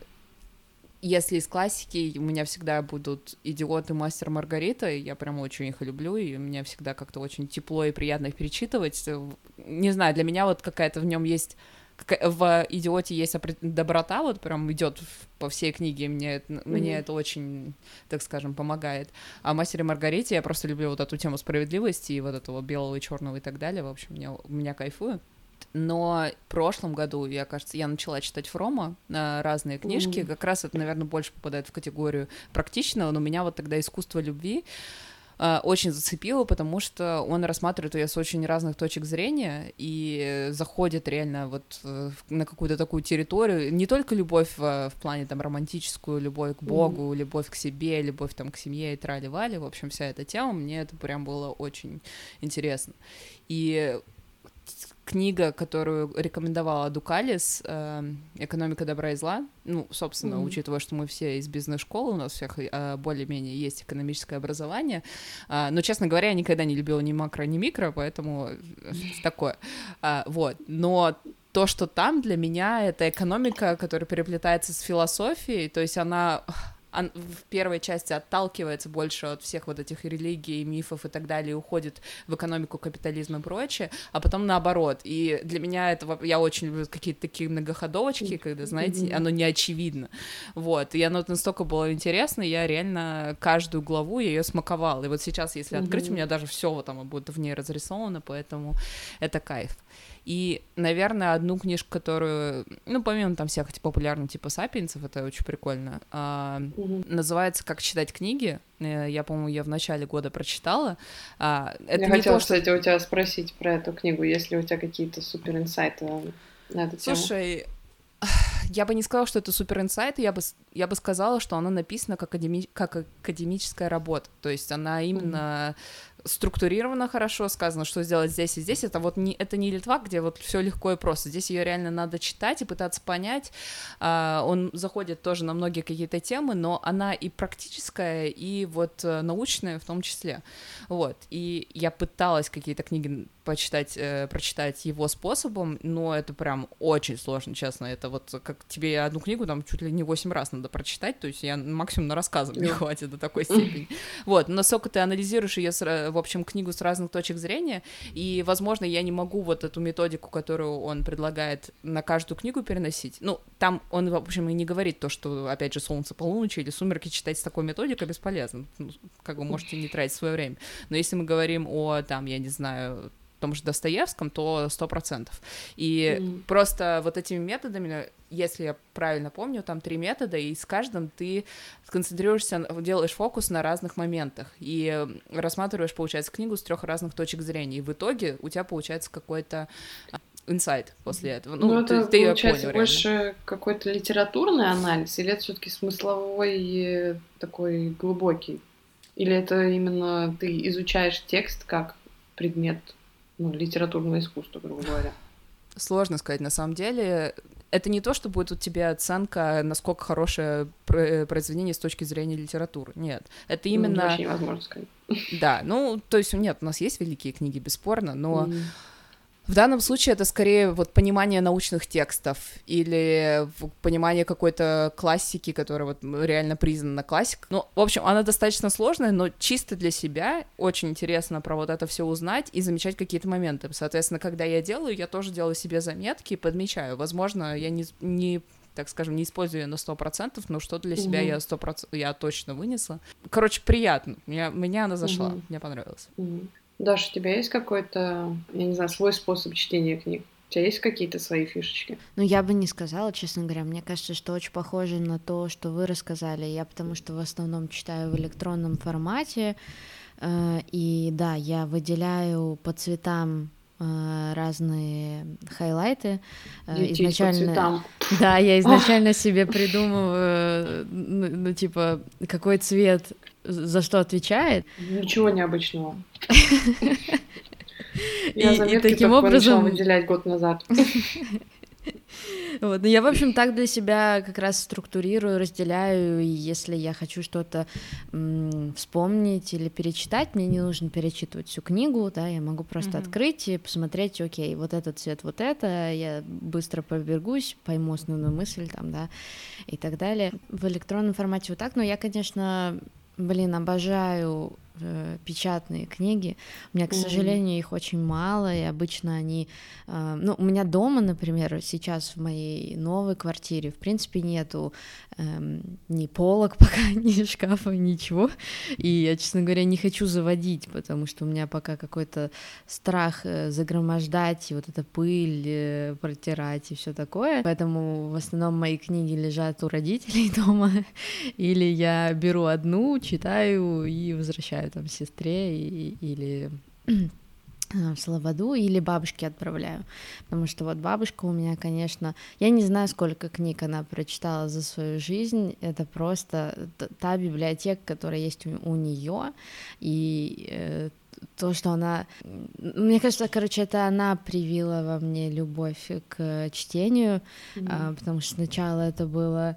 [SPEAKER 1] если из классики у меня всегда будут «Идиот» и «Мастер Маргарита», я прям очень их люблю, и мне всегда как-то очень тепло и приятно их перечитывать. Не знаю, для меня вот какая-то в нем есть в идиоте есть доброта, вот прям идет по всей книге, мне, mm-hmm. мне это очень, так скажем, помогает. А мастере Маргарите я просто люблю вот эту тему справедливости и вот этого белого и черного и так далее. В общем, меня, меня кайфую. Но в прошлом году, я, кажется, я начала читать Фрома, разные книжки, mm-hmm. как раз это, наверное, больше попадает в категорию практичного, но у меня вот тогда искусство любви, э, очень зацепило, потому что он рассматривает ее с очень разных точек зрения и заходит реально вот э, на какую-то такую территорию, не только любовь в, в плане там романтическую, любовь к Богу, mm-hmm. любовь к себе, любовь там к семье и трали-вали, в общем, вся эта тема, мне это прям было очень интересно. И книга, которую рекомендовала Дукалис, э, «Экономика добра и зла», ну, собственно, mm-hmm. учитывая, что мы все из бизнес-школы, у нас всех э, более-менее есть экономическое образование, э, но, честно говоря, я никогда не любила ни макро, ни микро, поэтому такое. Вот, но то, что там для меня это экономика, которая переплетается с философией, то есть она он в первой части отталкивается больше от всех вот этих религий, мифов и так далее, и уходит в экономику, капитализм и прочее, а потом наоборот. И для меня это, я очень люблю какие-то такие многоходовочки, когда, знаете, оно не очевидно. Вот, и оно настолько было интересно, я реально каждую главу ее смаковала. И вот сейчас, если открыть, у меня даже все вот там будет в ней разрисовано, поэтому это кайф. И, наверное, одну книжку, которую, ну, помимо там всех этих популярных типа «Сапиенсов», это очень прикольно, а, угу. называется «Как читать книги». Э, я, по-моему, ее в начале года прочитала.
[SPEAKER 2] А, это Я хотела, то, что... кстати, у тебя спросить про эту книгу, есть ли у тебя какие-то супер инсайты на эту
[SPEAKER 1] тему. Слушай, я бы не сказала, что это супер инсайт, я бы, я бы сказала, что она написана как, академи... как академическая работа, то есть она именно mm-hmm структурировано хорошо, сказано, что сделать здесь и здесь. Это вот не, это не Литва, где вот все легко и просто. Здесь ее реально надо читать и пытаться понять. А, он заходит тоже на многие какие-то темы, но она и практическая, и вот э, научная в том числе. Вот. И я пыталась какие-то книги почитать, э, прочитать его способом, но это прям очень сложно, честно. Это вот как тебе одну книгу там чуть ли не восемь раз надо прочитать, то есть я максимум на рассказы мне хватит до такой степени. Вот, насколько ты анализируешь ее, в общем, книгу с разных точек зрения, и, возможно, я не могу вот эту методику, которую он предлагает на каждую книгу переносить. Ну, там он, в общем, и не говорит то, что, опять же, «Солнце полуночи» или «Сумерки» читать с такой методикой бесполезно. Ну, как вы можете не тратить свое время. Но если мы говорим о, там, я не знаю, том же Достоевском, то сто процентов. И mm. просто вот этими методами, если я правильно помню, там три метода, и с каждым ты концентрируешься, делаешь фокус на разных моментах и рассматриваешь, получается, книгу с трех разных точек зрения. И в итоге у тебя получается какой-то инсайт после этого.
[SPEAKER 2] Ну, ну это ты, получается понял, больше реально. какой-то литературный анализ, или это все-таки смысловой такой глубокий? Или это именно ты изучаешь текст как предмет ну, литературного искусства, грубо говоря?
[SPEAKER 1] Сложно сказать, на самом деле. Это не то, что будет у тебя оценка, насколько хорошее произведение с точки зрения литературы. Нет. Это ну, именно... Ну,
[SPEAKER 2] вообще невозможно сказать.
[SPEAKER 1] Да, ну, то есть, нет, у нас есть великие книги, бесспорно, но... Mm в данном случае это скорее вот понимание научных текстов или понимание какой-то классики, которая вот реально признана классикой. Ну, в общем, она достаточно сложная, но чисто для себя очень интересно про вот это все узнать и замечать какие-то моменты. Соответственно, когда я делаю, я тоже делаю себе заметки и подмечаю. Возможно, я не, не так скажем, не использую ее на сто процентов, но что для себя угу. я сто процентов я точно вынесла. Короче, приятно. Меня, меня она зашла, угу. мне понравилось.
[SPEAKER 2] Угу. Даша, у тебя есть какой-то, я не знаю, свой способ чтения книг? У тебя есть какие-то свои фишечки?
[SPEAKER 3] Ну, я бы не сказала, честно говоря. Мне кажется, что очень похоже на то, что вы рассказали. Я потому что в основном читаю в электронном формате. Э, и да, я выделяю по цветам э, разные хайлайты.
[SPEAKER 2] Э, изначально,
[SPEAKER 3] да, я изначально себе придумываю, ну, ну, типа, какой цвет за что отвечает.
[SPEAKER 2] Ничего необычного. Я и, и таким образом выделять год назад.
[SPEAKER 3] Вот. Ну, я, в общем, так для себя как раз структурирую, разделяю, и если я хочу что-то вспомнить или перечитать, мне не нужно перечитывать всю книгу, да, я могу просто mm-hmm. открыть и посмотреть, окей, вот этот цвет, вот это, я быстро пробегусь, пойму основную мысль там, да, и так далее. В электронном формате вот так, но я, конечно, Блин, обожаю э, печатные книги. У меня, к сожалению, их очень мало, и обычно они... Э, ну, у меня дома, например, сейчас в моей новой квартире, в принципе, нету э, ни полок пока, ни шкафа, ничего. И я, честно говоря, не хочу заводить, потому что у меня пока какой-то страх э, загромождать, и вот эта пыль э, протирать и все такое. Поэтому в основном мои книги лежат у родителей дома, или я беру одну, читаю и возвращаю отправляю там сестре и, или в Слободу или бабушке отправляю, потому что вот бабушка у меня, конечно, я не знаю, сколько книг она прочитала за свою жизнь, это просто та библиотека, которая есть у, у нее, и э, то, что она, мне кажется, короче, это она привила во мне любовь к чтению, mm-hmm. э, потому что сначала это было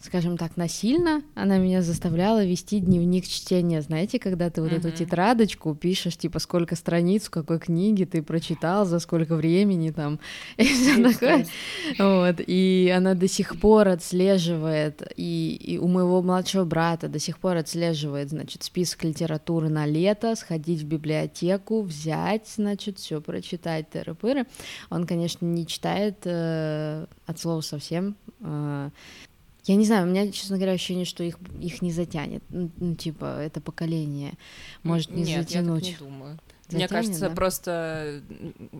[SPEAKER 3] скажем так, насильно она меня заставляла вести дневник чтения. Знаете, когда ты вот uh-huh. эту тетрадочку пишешь, типа, сколько страниц в какой книге ты прочитал, за сколько времени там, и все такое. Вот, и она до сих пор отслеживает, и, и у моего младшего брата до сих пор отслеживает, значит, список литературы на лето, сходить в библиотеку, взять, значит, все прочитать, тыры-пыры. Он, конечно, не читает э, от слова совсем, э, я не знаю, у меня, честно говоря, ощущение, что их, их не затянет. Ну, типа, это поколение может не
[SPEAKER 1] Нет,
[SPEAKER 3] затянуть.
[SPEAKER 1] Я так не думаю. Затянет, Мне кажется, да? просто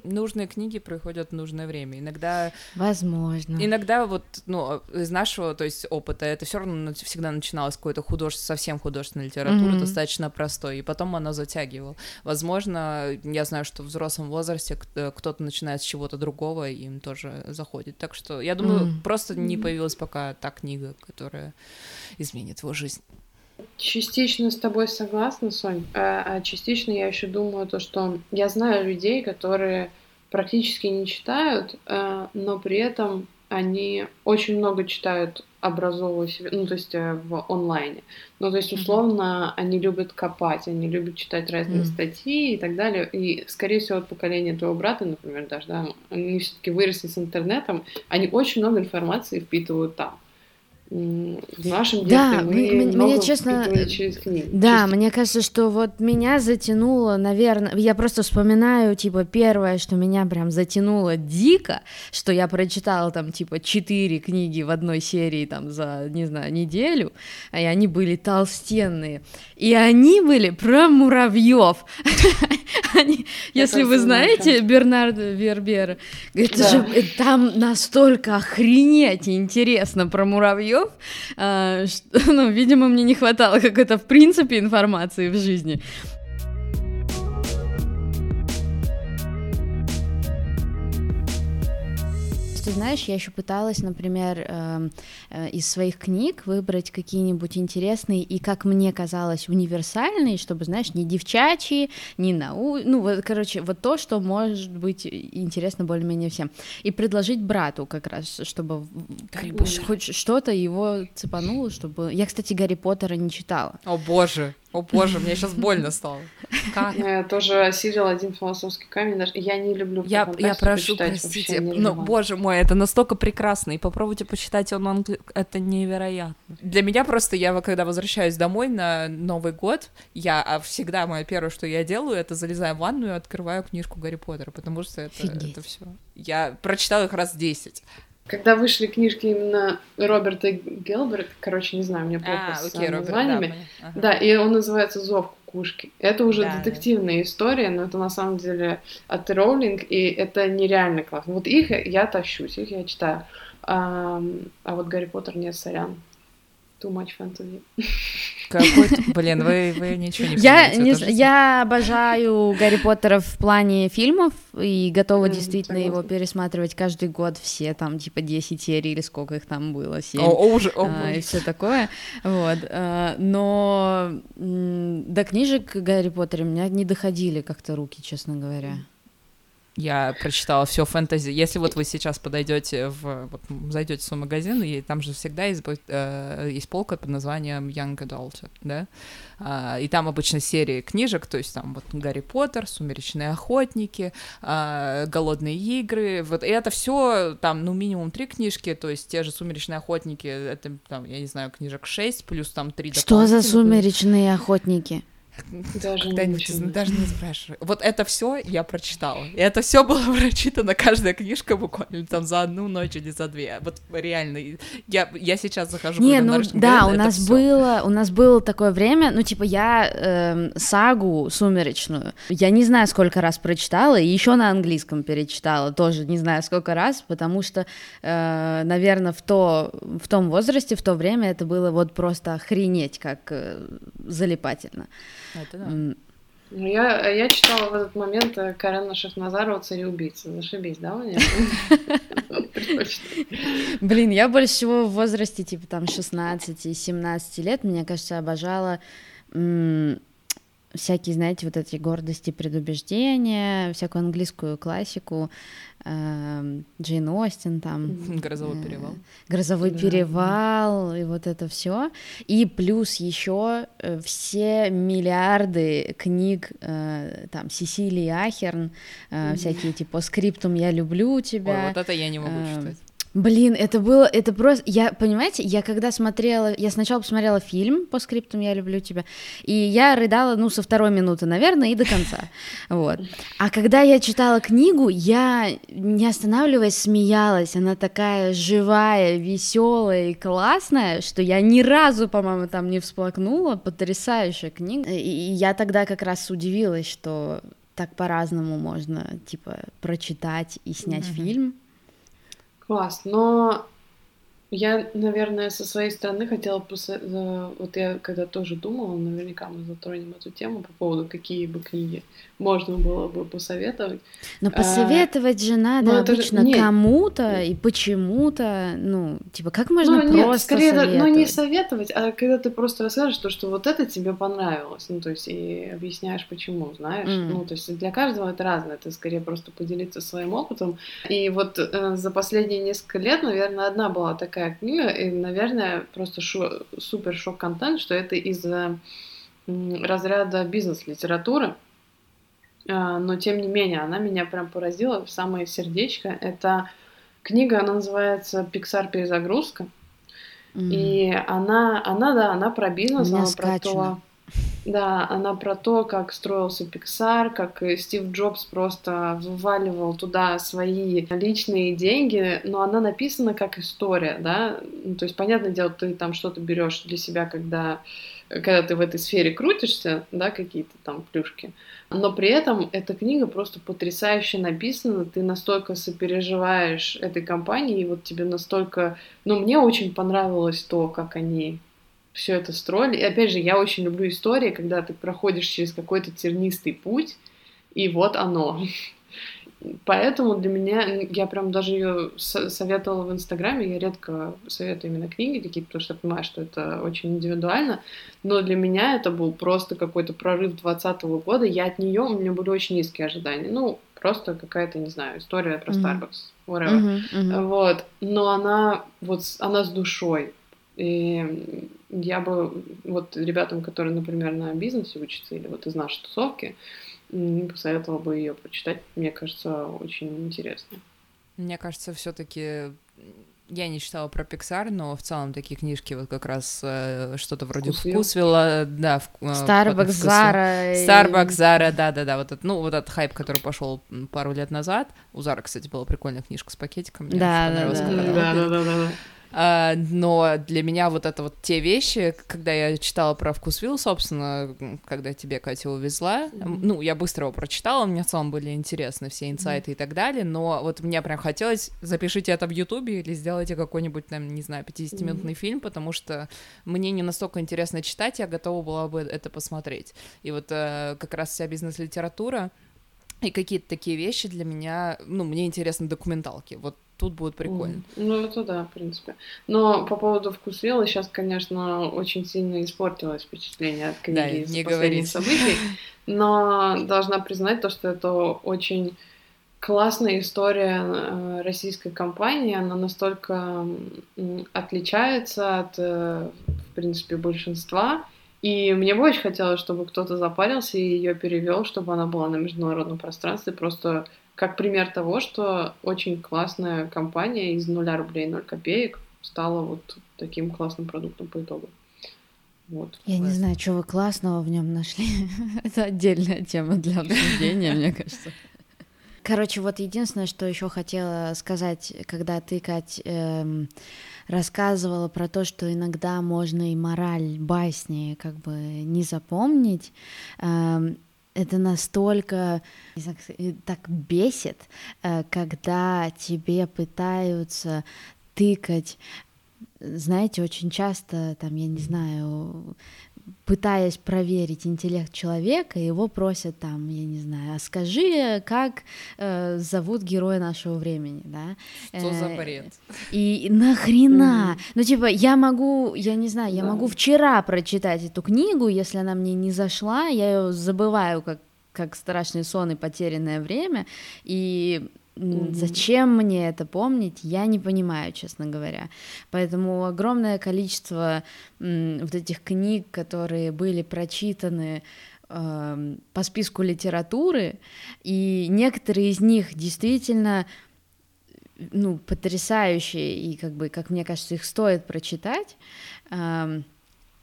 [SPEAKER 1] нужные книги проходят в нужное время. Иногда...
[SPEAKER 3] Возможно.
[SPEAKER 1] Иногда вот, ну, из нашего, то есть, опыта, это все равно всегда начиналось какой-то художественной, совсем художественной литературы, mm-hmm. достаточно простой, и потом она затягивала. Возможно, я знаю, что в взрослом возрасте э, кто-то начинает с чего-то другого, и им тоже заходит. Так что, я думаю, mm-hmm. просто не появилась пока та книга, которая изменит его жизнь.
[SPEAKER 2] Частично с тобой согласна, Сонь, а, а частично я еще думаю то, что я знаю людей, которые практически не читают, а, но при этом они очень много читают, образовывая себя, ну, то есть э, в онлайне. Ну, то есть, условно, mm-hmm. они любят копать, они любят читать разные mm-hmm. статьи и так далее. И, скорее всего, от поколения твоего брата, например, даже, да, они все-таки выросли с интернетом, они очень много информации впитывают там в нашем детстве да, мы мне, много мне честно, через книги.
[SPEAKER 3] Да, через... мне кажется, что вот меня затянуло, наверное, я просто вспоминаю, типа, первое, что меня прям затянуло дико, что я прочитала там, типа, четыре книги в одной серии там за, не знаю, неделю, и они были толстенные, и они были про муравьев. Если вы знаете Бернарда Вербера, это же там настолько охренеть интересно про муравьев, краев, а, ну, видимо, мне не хватало какой-то, в принципе, информации в жизни. Ты знаешь, я еще пыталась, например, э, э, из своих книг выбрать какие-нибудь интересные и, как мне казалось, универсальные, чтобы, знаешь, не девчачьи, не нау... Ну, вот, короче, вот то, что может быть интересно более-менее всем. И предложить брату как раз, чтобы хоть что-то его цепануло, чтобы... Я, кстати, Гарри Поттера не читала.
[SPEAKER 1] О, боже! О боже, мне сейчас больно стало.
[SPEAKER 2] Как? Я тоже осилила один философский камень. Даже я не люблю
[SPEAKER 1] Я, я прошу, простите, но, боже мой, это настолько прекрасно. И попробуйте почитать он, он это невероятно. Для меня просто, я когда возвращаюсь домой на Новый год, я а всегда, мое первое, что я делаю, это залезаю в ванну и открываю книжку Гарри Поттера, потому что это, это все. Я прочитала их раз 10.
[SPEAKER 2] Когда вышли книжки именно Роберта Гелберта, короче, не знаю, мне плохо а, с окей, названиями. Роберт, да, ага. да, и он называется «Зов кукушки». Это уже да, детективная да. история, но это на самом деле от Роулинг, и это нереально классно. Вот их я тащусь, их я читаю. А, а вот Гарри Поттер нет, сорян. Too much fantasy.
[SPEAKER 1] Какой блин, вы, вы ничего не
[SPEAKER 3] я, не, я обожаю Гарри Поттера в плане фильмов и готова mm, действительно согласна. его пересматривать каждый год все там типа 10 серий или сколько их там было, 7
[SPEAKER 1] о, о, уже, о,
[SPEAKER 3] а, и все такое, вот, а, но до книжек Гарри Поттера меня не доходили как-то руки, честно говоря.
[SPEAKER 1] Я прочитала все фэнтези. Если вот вы сейчас подойдете в, вот, зайдете в свой магазин, и там же всегда есть, э, есть полка под названием Young Adult, да, а, и там обычно серии книжек, то есть там вот Гарри Поттер, Сумеречные охотники, а, Голодные игры, вот, и это все там, ну, минимум три книжки, то есть те же Сумеречные охотники, это там, я не знаю, книжек шесть, плюс там три
[SPEAKER 3] Что за Сумеречные охотники?
[SPEAKER 1] Даже Когда-нибудь не, даже не спрашивай. Вот это все я прочитала. И это все было прочитано, каждая книжка буквально там за одну ночь или за две. Вот реально. Я, я сейчас захожу
[SPEAKER 3] не, ну, да, у нас было, у нас было такое время, ну, типа, я э, сагу сумеречную, я не знаю, сколько раз прочитала, и еще на английском перечитала, тоже не знаю, сколько раз, потому что, э, наверное, в, то, в том возрасте, в то время это было вот просто охренеть, как э, залипательно. Это да.
[SPEAKER 2] Ну, я, я читала в этот момент э, Карена Шахназарова «Цареубийца». Зашибись, да, мне?
[SPEAKER 3] Блин, я больше всего в возрасте, типа, там, 16-17 лет, мне кажется, обожала всякие, знаете, вот эти гордости, предубеждения, всякую английскую классику, э, Джейн Остин там.
[SPEAKER 1] Грозовой э, перевал.
[SPEAKER 3] Грозовой да. перевал, и вот это все. И плюс еще э, все миллиарды книг э, там Сесилии Ахерн, э, всякие типа скриптум «Я люблю тебя».
[SPEAKER 1] Ой, вот это я не могу э, читать.
[SPEAKER 3] Блин, это было, это просто, я, понимаете, я когда смотрела, я сначала посмотрела фильм по скриптам «Я люблю тебя», и я рыдала, ну, со второй минуты, наверное, и до конца, вот. А когда я читала книгу, я, не останавливаясь, смеялась, она такая живая, веселая и классная, что я ни разу, по-моему, там не всплакнула, потрясающая книга, и я тогда как раз удивилась, что так по-разному можно, типа, прочитать и снять mm-hmm. фильм,
[SPEAKER 2] Класс, но я, наверное, со своей стороны хотела посо... вот я когда тоже думала, наверняка мы затронем эту тему по поводу какие бы книги можно было бы посоветовать.
[SPEAKER 3] Но посоветовать а, же надо ну, обычно же... кому-то и почему-то, ну, типа, как можно ну, просто нет, скорее, советовать?
[SPEAKER 2] Ну, не советовать, а когда ты просто расскажешь то, что вот это тебе понравилось, ну, то есть, и объясняешь, почему, знаешь, mm. ну, то есть, для каждого это разное, это скорее просто поделиться своим опытом, и вот э, за последние несколько лет, наверное, одна была такая книга, и, наверное, просто шо, супер шок-контент, что это из разряда бизнес-литературы, а, но тем не менее она меня прям поразила в самое сердечко. Это книга, она называется «Пиксар перезагрузка». Mm. И она, она, да, она про бизнес, она про то, да, она про то, как строился Pixar, как Стив Джобс просто вываливал туда свои личные деньги, но она написана как история, да, ну, то есть, понятное дело, ты там что-то берешь для себя, когда, когда ты в этой сфере крутишься, да, какие-то там плюшки, но при этом эта книга просто потрясающе написана, ты настолько сопереживаешь этой компании, и вот тебе настолько... Ну, мне очень понравилось то, как они все это строили. И опять же, я очень люблю истории, когда ты проходишь через какой-то тернистый путь, и вот оно. Поэтому для меня, я прям даже ее советовала в Инстаграме, я редко советую именно книги какие-то, потому что я понимаю, что это очень индивидуально, но для меня это был просто какой-то прорыв 2020 года, я от нее, у меня были очень низкие ожидания, ну, просто какая-то, не знаю, история про Starbucks, whatever, mm-hmm, mm-hmm. вот, но она, вот, она с душой, и я бы вот ребятам, которые, например, на бизнесе учатся или вот из нашей тусовки, посоветовала бы ее прочитать. Мне кажется, очень интересно.
[SPEAKER 1] Мне кажется, все-таки я не читала про Pixar, но в целом такие книжки вот как раз э, что-то вроде Вкусвилл. Вкусвилла, да, в,
[SPEAKER 3] э, Starbucks, Зара.
[SPEAKER 1] Starbucks, Зара, да, да, да, вот этот, ну вот этот хайп, который пошел пару лет назад. У Зара, кстати, была прикольная книжка с пакетиком.
[SPEAKER 3] Да, да, да,
[SPEAKER 2] да, да, да, да.
[SPEAKER 1] А, но для меня вот это вот те вещи, когда я читала про Вкусвилл, собственно, когда тебе Катя увезла, mm-hmm. ну, я быстро его прочитала, мне в целом были интересны все инсайты mm-hmm. и так далее, но вот мне прям хотелось, запишите это в Ютубе или сделайте какой-нибудь там, не знаю, 50-минутный mm-hmm. фильм, потому что мне не настолько интересно читать, я готова была бы это посмотреть. И вот э, как раз вся бизнес-литература, и какие-то такие вещи для меня, ну, мне интересны документалки. Вот тут будет прикольно.
[SPEAKER 2] Ну, это да, в принципе. Но по поводу вкусвилла сейчас, конечно, очень сильно испортилось впечатление от книги да, не последних событий. Но должна признать то, что это очень классная история э, российской компании. Она настолько отличается от, э, в принципе, большинства. И мне бы очень хотелось, чтобы кто-то запарился и ее перевел, чтобы она была на международном пространстве. Просто как пример того, что очень классная компания из нуля рублей 0 копеек стала вот таким классным продуктом по итогу. Вот.
[SPEAKER 3] Я не знаю, что вы классного в нем нашли. Это отдельная тема для обсуждения, мне кажется. Короче, вот единственное, что еще хотела сказать, когда ты, Кать, эм, рассказывала про то, что иногда можно и мораль басни как бы не запомнить, эм, это настолько знаю, так бесит, э, когда тебе пытаются тыкать знаете, очень часто, там, я не знаю, пытаясь проверить интеллект человека, его просят там, я не знаю, а скажи, как э, зовут героя нашего времени, да?
[SPEAKER 1] Что за э, бред?
[SPEAKER 3] И нахрена? Ну, типа, я могу, я не знаю, я могу вчера прочитать эту книгу, если она мне не зашла, я ее забываю как как страшный сон и потерянное время, и Зачем мне это помнить, я не понимаю, честно говоря. Поэтому огромное количество вот этих книг, которые были прочитаны э, по списку литературы, и некоторые из них действительно ну, потрясающие, и как бы, как мне кажется, их стоит прочитать. Э,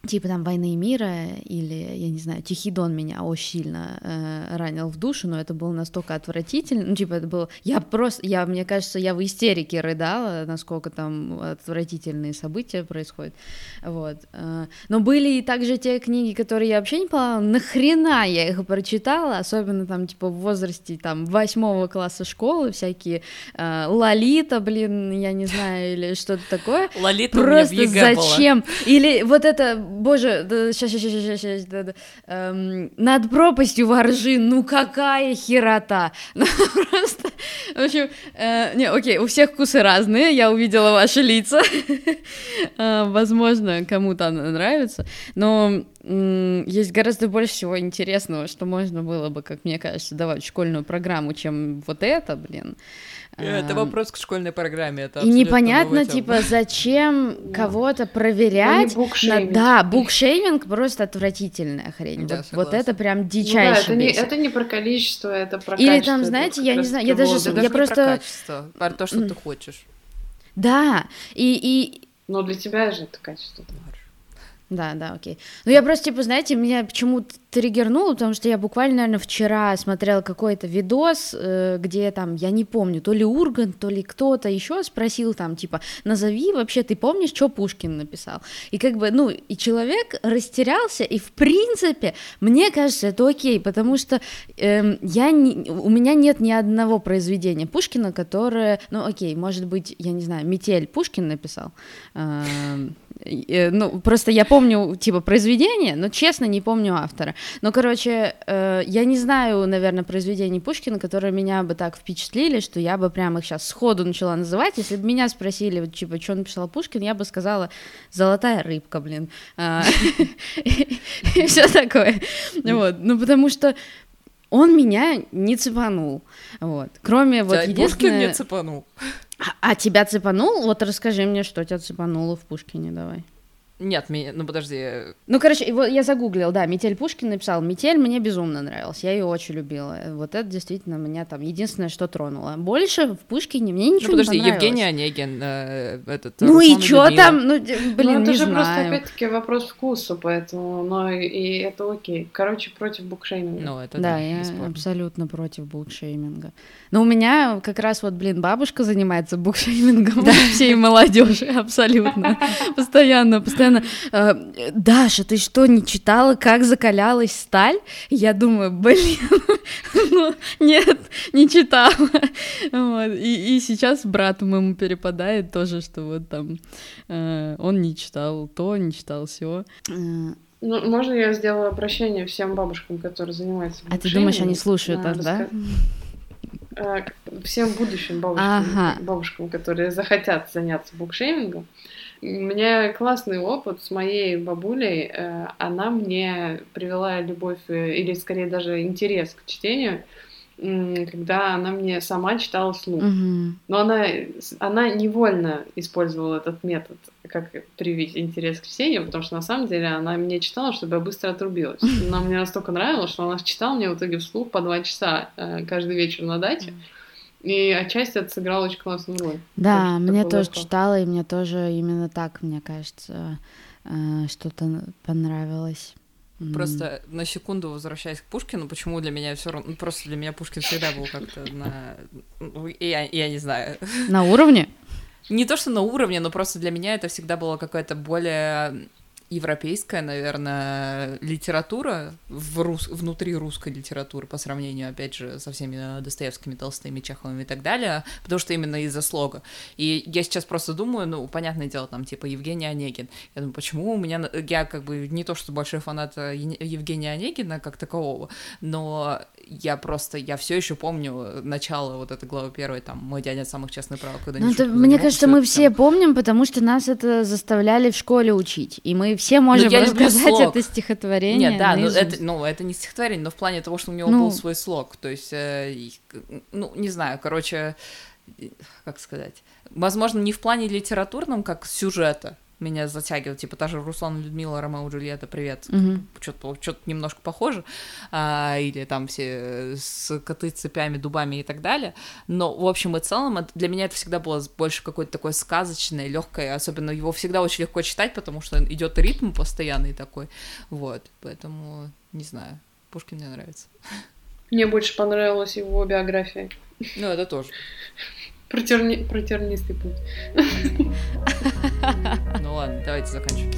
[SPEAKER 3] типа там «Войны и мира» или, я не знаю, «Тихий дон» меня очень сильно э, ранил в душу, но это было настолько отвратительно, ну, типа это было... Я просто, я, мне кажется, я в истерике рыдала, насколько там отвратительные события происходят, вот. Э, но были и также те книги, которые я вообще не поняла, нахрена я их прочитала, особенно там, типа, в возрасте, там, восьмого класса школы, всякие э, «Лолита», блин, я не знаю, или что-то такое.
[SPEAKER 1] «Лолита» Просто зачем? Была.
[SPEAKER 3] Или вот это боже, сейчас, сейчас, сейчас, сейчас, да, да, эм, над пропастью воржи, ну какая херота, ну, просто, в общем, э, не, окей, у всех вкусы разные, я увидела ваши лица, э, возможно, кому-то она нравится, но есть гораздо больше всего интересного, что можно было бы, как мне кажется, давать в школьную программу, чем вот это, блин,
[SPEAKER 1] это вопрос к школьной программе. Это
[SPEAKER 3] и непонятно, типа, зачем кого-то проверять.
[SPEAKER 2] Ну,
[SPEAKER 3] на... Да, букшейминг просто отвратительная хрень. Да, вот, вот это прям дичайше. Ну, да,
[SPEAKER 2] это, не, это не про количество, это про
[SPEAKER 3] Или
[SPEAKER 2] качество.
[SPEAKER 3] там, знаете, я не знаю, я даже,
[SPEAKER 1] я
[SPEAKER 3] даже просто... Про
[SPEAKER 1] качество, про то, что ты хочешь.
[SPEAKER 3] Да, и... и...
[SPEAKER 2] Но для тебя же это качество.
[SPEAKER 3] Да, да, окей. Ну, я просто, типа, знаете, меня почему-то триггернуло, потому что я буквально, наверное, вчера смотрела какой-то видос, э, где там, я не помню, то ли Ургант, то ли кто-то еще спросил там, типа, назови вообще, ты помнишь, что Пушкин написал? И как бы, ну, и человек растерялся, и в принципе, мне кажется, это окей, потому что э, я не, у меня нет ни одного произведения Пушкина, которое, ну, окей, может быть, я не знаю, «Метель» Пушкин написал, э, э, ну, просто я помню, типа, произведение, но, честно, не помню автора. Ну, короче, э, я не знаю, наверное, произведений Пушкина, которые меня бы так впечатлили, что я бы прямо их сейчас сходу начала называть. Если бы меня спросили, вот, типа, что написал Пушкин, я бы сказала «Золотая рыбка», блин. А, и все такое. Вот. Ну, потому что он меня не цепанул. Вот. Кроме вот единственное...
[SPEAKER 1] Пушкин не цепанул.
[SPEAKER 3] А, а тебя цепанул? Вот расскажи мне, что тебя цепануло в Пушкине, давай.
[SPEAKER 1] Нет, ну подожди.
[SPEAKER 3] Ну, короче, его, я загуглил, да, Метель Пушкин написал. Метель мне безумно нравилась, я ее очень любила. Вот это действительно меня там единственное, что тронуло. Больше в Пушкине мне ничего ну, подожди, не
[SPEAKER 1] понравилось. Евгений Онегин, э, этот.
[SPEAKER 3] Ну Руслан и что там? Ну, блин, ну,
[SPEAKER 2] это
[SPEAKER 3] не
[SPEAKER 2] же
[SPEAKER 3] знаю.
[SPEAKER 2] просто опять-таки вопрос вкуса, поэтому, но и, это окей. Короче, против букшейминга.
[SPEAKER 1] Ну, это
[SPEAKER 3] да,
[SPEAKER 1] да
[SPEAKER 3] я бесспорно. абсолютно против букшейминга. Но у меня как раз вот, блин, бабушка занимается букшеймингом всей молодежи, абсолютно. Постоянно, постоянно э, Даша, ты что, не читала, как закалялась сталь? Я думаю, блин, ну, нет, не читала. Вот. И, и сейчас брату моему перепадает тоже, что вот там э, он не читал то, не читал все.
[SPEAKER 2] Э, ну, можно я сделаю обращение всем бабушкам, которые занимаются
[SPEAKER 3] А ты думаешь, они слушают нас, да?
[SPEAKER 2] Э, всем будущим бабушкам, ага. бабушкам, которые захотят заняться букшеймингом, у меня классный опыт с моей бабулей. Э, она мне привела любовь э, или скорее даже интерес к чтению, когда она мне сама читала слух.
[SPEAKER 3] Угу.
[SPEAKER 2] Но она, она невольно использовала этот метод, как привить интерес к чтению, потому что на самом деле она мне читала, чтобы я быстро отрубилась. Но мне настолько нравилось, что она читала мне в итоге вслух по два часа э, каждый вечер на даче. И отчасти это сыграло очень классную роль.
[SPEAKER 3] Да, очень мне тоже читала, и мне тоже именно так, мне кажется, э, что-то понравилось.
[SPEAKER 1] Просто на секунду возвращаясь к Пушкину, почему для меня все равно, ну, просто для меня Пушкин всегда был как-то на, ну, я, я не знаю.
[SPEAKER 3] На уровне?
[SPEAKER 1] Не то, что на уровне, но просто для меня это всегда было какое-то более европейская, наверное, литература в рус... внутри русской литературы по сравнению, опять же, со всеми Достоевскими, Толстыми, Чеховыми и так далее, потому что именно из-за слога. И я сейчас просто думаю, ну, понятное дело, там, типа, Евгений Онегин. Я думаю, почему у меня... Я как бы не то, что большой фанат э, Евгения Онегина как такового, но я просто, я все еще помню начало вот этой главы первой, там, «Мой дядя самых честных прав», когда
[SPEAKER 3] ну, это, Мне кажется, мы все помним, потому что нас это заставляли в школе учить, и мы все можем ну, рассказать это стихотворение.
[SPEAKER 1] Нет, да, ну это, ну это не стихотворение, но в плане того, что у него ну... был свой слог, то есть, э, ну, не знаю, короче, как сказать, возможно, не в плане литературном, как сюжета, меня затягивает, типа та же Руслан Людмила, Ромео Джульетта, привет, mm-hmm. что-то, что-то немножко похоже, а, или там все с коты цепями, дубами и так далее, но в общем и целом для меня это всегда было больше какое-то такое сказочное, легкое, особенно его всегда очень легко читать, потому что идет ритм постоянный такой, вот, поэтому не знаю, Пушкин мне нравится.
[SPEAKER 2] Мне больше понравилась его биография.
[SPEAKER 1] Ну, это тоже.
[SPEAKER 2] Протерни... Протернистый путь.
[SPEAKER 1] Ну ладно, давайте заканчивать.